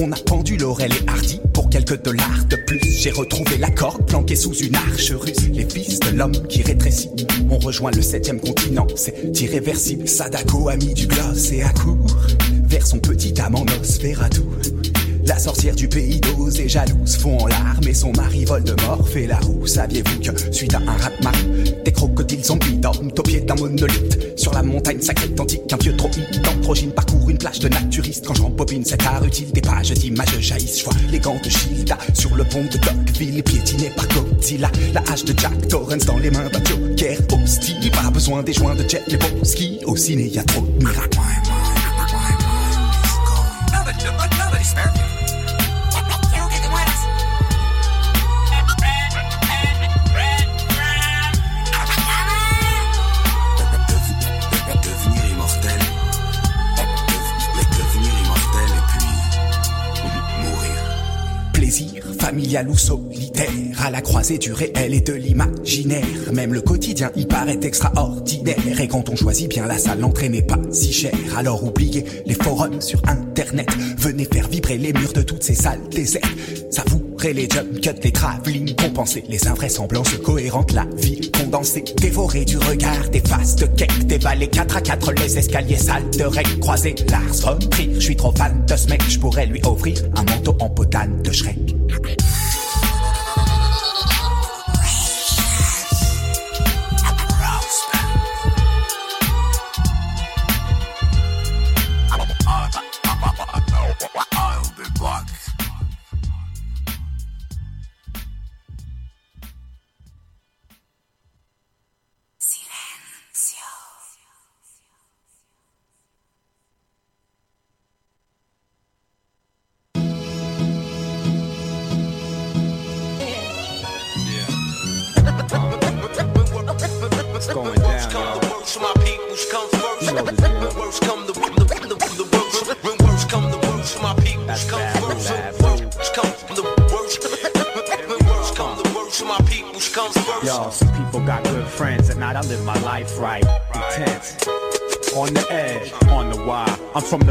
On a pendu Laurel et Hardy pour quelques dollars de plus. J'ai retrouvé la corde planquée sous une arche russe. Les fils de l'homme qui rétrécit. On rejoint le septième continent, c'est irréversible. Sadako a mis du gloss et à court vers son petit amant Nosferatu. La sorcière du pays d'Oz est jalouse, fond en larmes et son mari vole de mort fait la roue. Saviez-vous que, suite à un rat-marée, des crocodiles zombies dorment au pied d'un monolithe Sur la montagne sacrée d'antique, un vieux troïde d'androgyne parcourt plage de naturistes. Quand je rembobine cet art utile, des pages d'images jaillissent. Je vois les gants de Gilda sur le pont de Dogville, piétiné par Godzilla. La hache de Jack Torrance dans les mains d'un Joker hostile. Pas besoin des joints de Jet Lebowski. Au ciné, y a trop de miracles. Familial ou solitaire, à la croisée du réel et de l'imaginaire. Même le quotidien y paraît extraordinaire. Et quand on choisit bien la salle, l'entrée n'est pas si chère. Alors oubliez les forums sur internet. Venez faire vibrer les murs de toutes ces salles désertes. Ça vous Les jump cuts, les travelling compensés, les invraisemblances cohérentes, la vie condensée, dévorée du regard des faces de cake, dévaler 4 à 4 les escaliers sales de règles croisées, Lars Trier, je suis trop fan de ce mec, je pourrais lui offrir un manteau en potane de Shrek.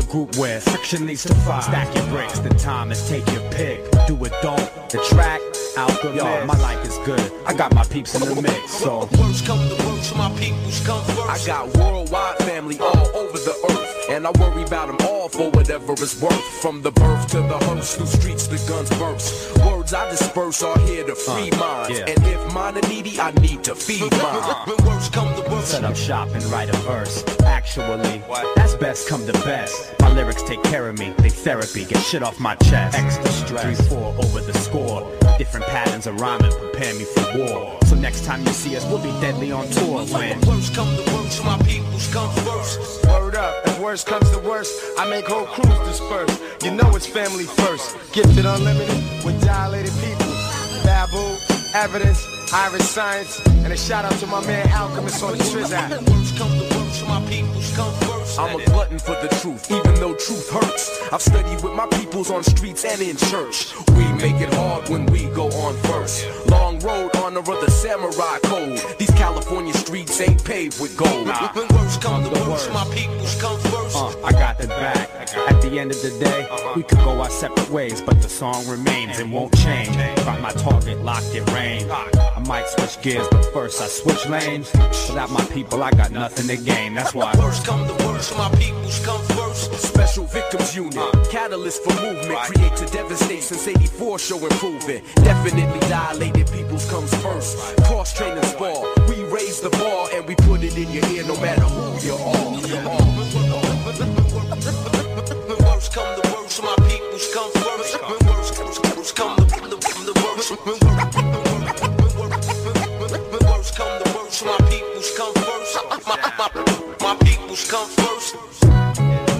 Group where friction leads to fire. Stack your bricks, the time is take your pick. Do it, don't. The track, alchemist. Yo, my life is good. I got my peeps in the mix, so. Worst come the world to worst, my peoples come first. I got worldwide family all over the earth, and I worry about them all for whatever it's worth. From the birth to the hearse, through streets the guns burst. Words I disperse are here to free uh, minds, yeah. and if mine are needy, I need to feed mine. When worst come to worst, Set up shop and write a verse. Actually, that's best come to best. My lyrics take care of me, they therapy, get shit off my chest. Extra stress, 3 4 over the score. Different patterns of rhyming prepare me for war. So next time you see us, we'll be deadly on tour when. worst come to worst, my peoples come first. Word up, if worst comes to worst, I make whole crews disperse. You know it's family first. Gifted unlimited with dilated people. Babu, evidence, Iriscience, and a shout out to my man Alchemist on the Triz. Come to worst, my peoples come first. I'm a glutton for the truth, even though truth hurts. I've studied with my peoples on streets and in church. We make it hard when we go on first. Long road, honor of the samurai code. These California streets ain't paved with gold. When worst come the worst, my peoples come first. Uh, I got the back. At the end of the day, we could go our separate ways, but the song remains and won't change. Got my target locked in range. I might switch gears, but first I switch lanes. Without my people, I got nothing to gain. That's why. Worst come to worst, my peoples come first. Special victims unit, catalyst for movement, create to devastate since 84 show improvement. Definitely dilated peoples comes first. Cross training spar, we raise the bar and we put it in your ear no matter who you are. When worst come to worst, my peoples come first. When worst, worst come to the, the worst come the worst. My peoples come first. My, my, my, my peoples come first.